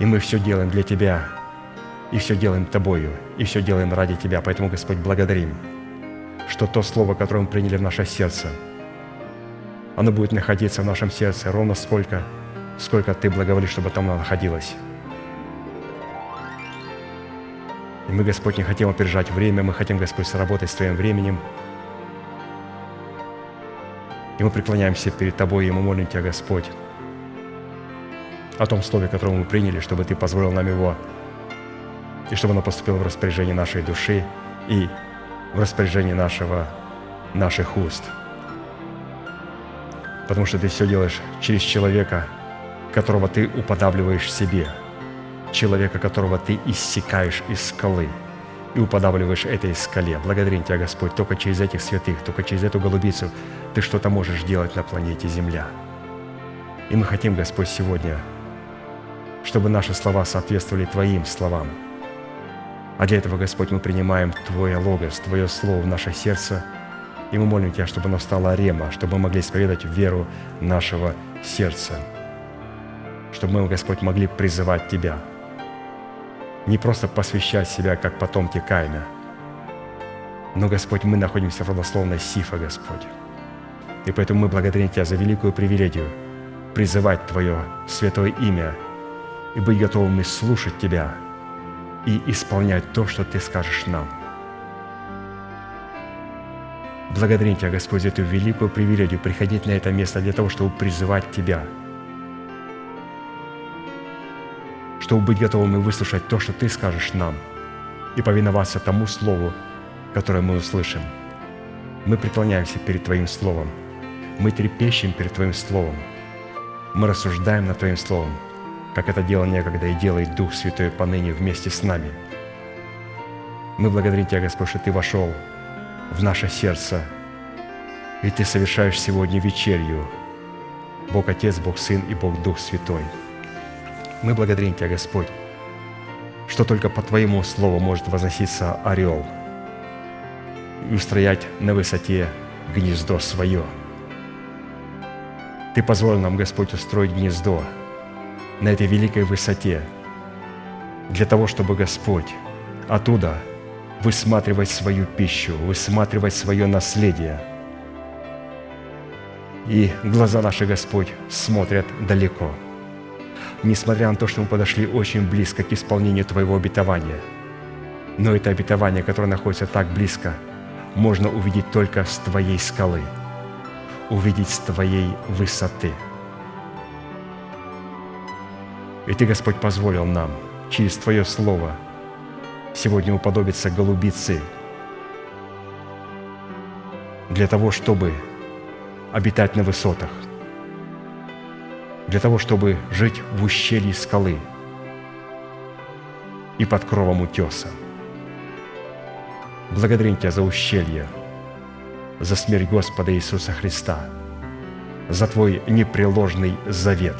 B: и мы все делаем для Тебя, и все делаем Тобою, и все делаем ради Тебя. Поэтому, Господь, благодарим, что то слово, которое мы приняли в наше сердце – оно будет находиться в нашем сердце ровно сколько, сколько Ты благоволишь, чтобы там оно находилось. И мы, Господь, не хотим опережать время, мы хотим, Господь, сработать с Твоим временем. И мы преклоняемся перед Тобой, и мы молим Тебя, Господь, о том слове, которое мы приняли, чтобы Ты позволил нам его, и чтобы оно поступило в распоряжение нашей души и в распоряжение нашего, наших уст – потому что ты все делаешь через человека, которого ты уподавливаешь себе, человека, которого ты иссекаешь из скалы и уподавливаешь этой скале. Благодарим Тебя, Господь, только через этих святых, только через эту голубицу Ты что-то можешь делать на планете Земля. И мы хотим, Господь, сегодня, чтобы наши слова соответствовали Твоим словам. А для этого, Господь, мы принимаем Твое Логос, Твое Слово в наше сердце – и мы молим Тебя, чтобы оно стало рема, чтобы мы могли исповедать веру нашего сердца, чтобы мы, Господь, могли призывать Тебя, не просто посвящать себя, как потомки Каина, но, Господь, мы находимся в родословной Сифа, Господь. И поэтому мы благодарим Тебя за великую привилегию призывать Твое святое имя и быть готовыми слушать Тебя и исполнять то, что Ты скажешь нам – Благодарим Тебя, Господь, за эту великую привилегию приходить на это место для того, чтобы призывать Тебя, чтобы быть готовым и выслушать то, что Ты скажешь нам, и повиноваться тому Слову, которое мы услышим. Мы преклоняемся перед Твоим Словом. Мы трепещем перед Твоим Словом. Мы рассуждаем над Твоим Словом, как это делал некогда и делает Дух Святой поныне вместе с нами. Мы благодарим Тебя, Господь, что Ты вошел в наше сердце, и Ты совершаешь сегодня вечерью, Бог Отец, Бог Сын и Бог Дух Святой. Мы благодарим Тебя, Господь, что только по Твоему Слову может возноситься орел и устроять на высоте гнездо свое. Ты позволил нам, Господь, устроить гнездо на этой великой высоте, для того, чтобы, Господь, оттуда высматривать свою пищу, высматривать свое наследие. И глаза наши, Господь, смотрят далеко. Несмотря на то, что мы подошли очень близко к исполнению Твоего обетования, но это обетование, которое находится так близко, можно увидеть только с Твоей скалы – увидеть с Твоей высоты. И Ты, Господь, позволил нам через Твое Слово сегодня уподобиться голубице для того, чтобы обитать на высотах, для того, чтобы жить в ущелье скалы и под кровом утеса. Благодарим Тебя за ущелье – за смерть Господа Иисуса Христа, за Твой непреложный завет.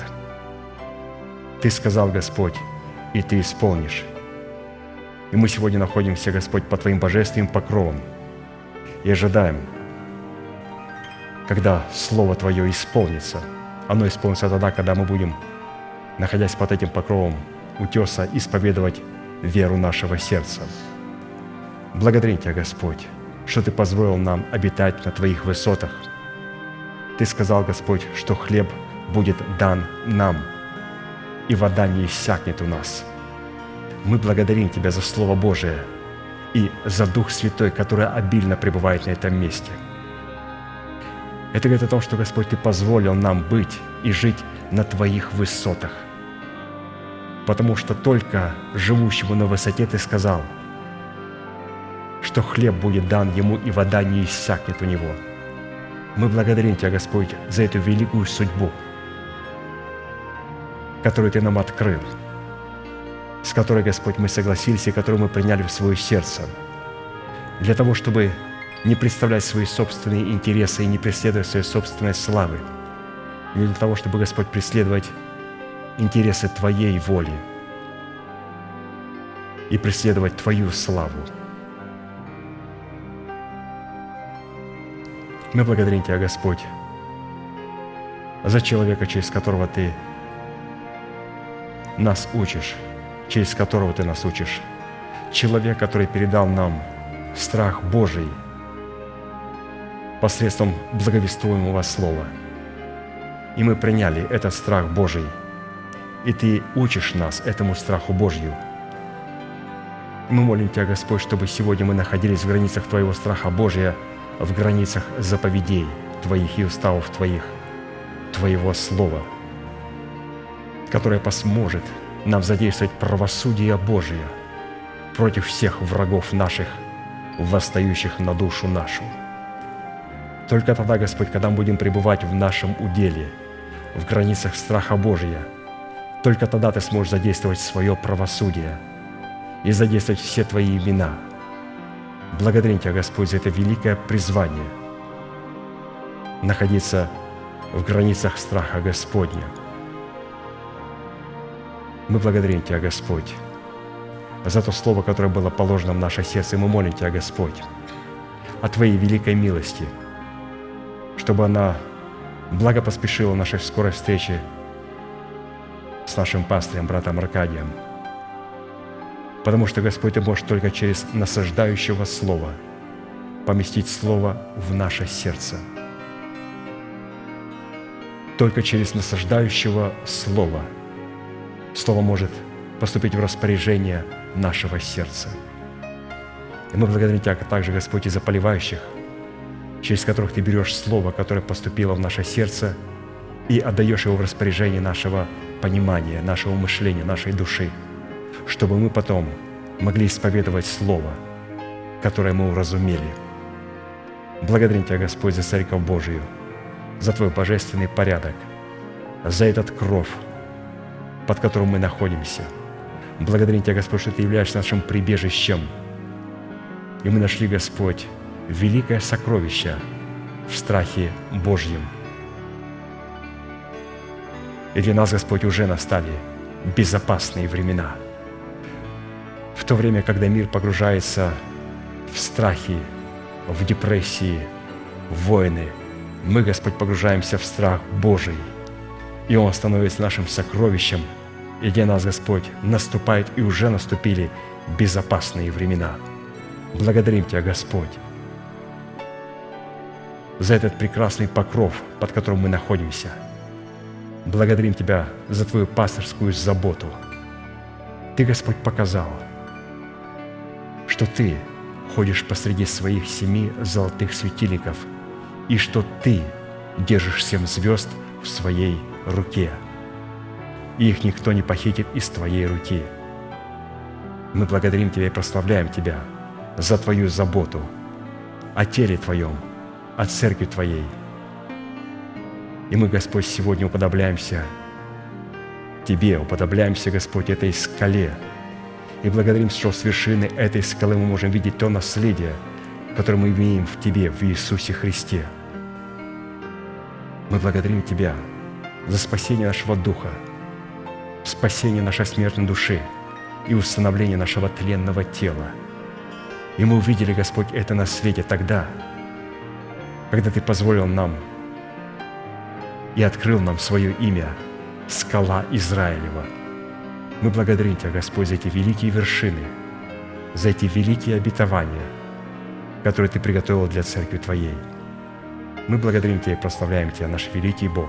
B: Ты сказал, Господь, и Ты исполнишь. И мы сегодня находимся, Господь, под Твоим божественным покровом и ожидаем, когда Слово Твое исполнится. Оно исполнится тогда, когда мы будем, находясь под этим покровом утеса, исповедовать веру нашего сердца. Благодарим Тебя, Господь, что Ты позволил нам обитать на Твоих высотах. Ты сказал, Господь, что хлеб будет дан нам, и вода не иссякнет у нас. Мы благодарим Тебя за Слово Божие и за Дух Святой, который обильно пребывает на этом месте. Это говорит о том, что, Господь, Ты позволил нам быть и жить на Твоих высотах. Потому что только живущему на высоте Ты сказал – что хлеб будет дан ему, и вода не иссякнет у него. Мы благодарим Тебя, Господь, за эту великую судьбу, которую Ты нам открыл, с которой, Господь, мы согласились и которую мы приняли в свое сердце, для того, чтобы не представлять свои собственные интересы и не преследовать своей собственной славы, не для того, чтобы, Господь, преследовать интересы Твоей воли и преследовать Твою славу – Мы благодарим Тебя, Господь, за человека, через которого Ты нас учишь, через которого Ты нас учишь. Человек, который передал нам страх Божий посредством благовествуемого Слова. И мы приняли этот страх Божий. И Ты учишь нас этому страху Божью. Мы молим Тебя, Господь, чтобы сегодня мы находились в границах Твоего страха Божия – в границах заповедей Твоих и уставов Твоих, Твоего Слова, которое посможет нам задействовать правосудие Божие против всех врагов наших, восстающих на душу нашу. Только тогда, Господь, когда мы будем пребывать в нашем уделе, в границах страха Божия, только тогда Ты сможешь задействовать свое правосудие и задействовать все Твои имена – Благодарим Тебя, Господь, за это великое призвание находиться в границах страха Господня. Мы благодарим Тебя, Господь, за то слово, которое было положено в наше сердце. И мы молим Тебя, Господь, о Твоей великой милости, чтобы она благо поспешила нашей скорой встрече с нашим пастырем, братом Аркадием – Потому что, Господь, Ты можешь только через насаждающего Слова поместить Слово в наше сердце. Только через насаждающего Слова Слово может поступить в распоряжение нашего сердца. И мы благодарим Тебя также, Господь, и за поливающих, через которых Ты берешь Слово, которое поступило в наше сердце, и отдаешь его в распоряжение нашего понимания, нашего мышления, нашей души – чтобы мы потом могли исповедовать Слово, которое мы уразумели. Благодарим Тебя, Господь, за Церковь Божию, за Твой божественный порядок, за этот кров, под которым мы находимся. Благодарим Тебя, Господь, что Ты являешься нашим прибежищем. И мы нашли, Господь, великое сокровище в страхе Божьем. И для нас, Господь, уже настали безопасные времена. В то время, когда мир погружается в страхи, в депрессии, в войны, мы, Господь, погружаемся в страх Божий, и Он становится нашим сокровищем, и для нас, Господь, наступает и уже наступили безопасные времена. Благодарим Тебя, Господь, за этот прекрасный покров, под которым мы находимся. Благодарим Тебя за Твою пасторскую заботу. Ты, Господь, показал, что Ты ходишь посреди своих семи золотых светильников, и что Ты держишь семь звезд в своей руке, и их никто не похитит из Твоей руки. Мы благодарим Тебя и прославляем Тебя за Твою заботу о теле Твоем, о церкви Твоей. И мы, Господь, сегодня уподобляемся Тебе, уподобляемся, Господь, этой скале – и благодарим, что с вершины этой скалы мы можем видеть то наследие, которое мы имеем в Тебе, в Иисусе Христе. Мы благодарим Тебя за спасение нашего духа, спасение нашей смертной души и установление нашего тленного тела. И мы увидели, Господь, это наследие тогда, когда Ты позволил нам и открыл нам свое имя – скала Израилева – мы благодарим Тебя, Господь, за эти великие вершины, за эти великие обетования, которые Ты приготовил для Церкви Твоей. Мы благодарим Тебя и прославляем Тебя, наш великий Бог,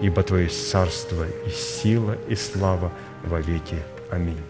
B: ибо Твое царство и сила и слава во веки. Аминь.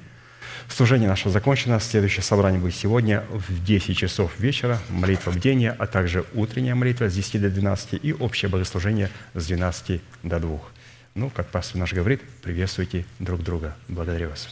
B: Служение наше закончено. Следующее собрание будет сегодня в 10 часов вечера. Молитва бдения, а также утренняя молитва с 10 до 12 и общее богослужение с 12 до 2. Ну, как пастор наш говорит, приветствуйте друг друга. Благодарю вас.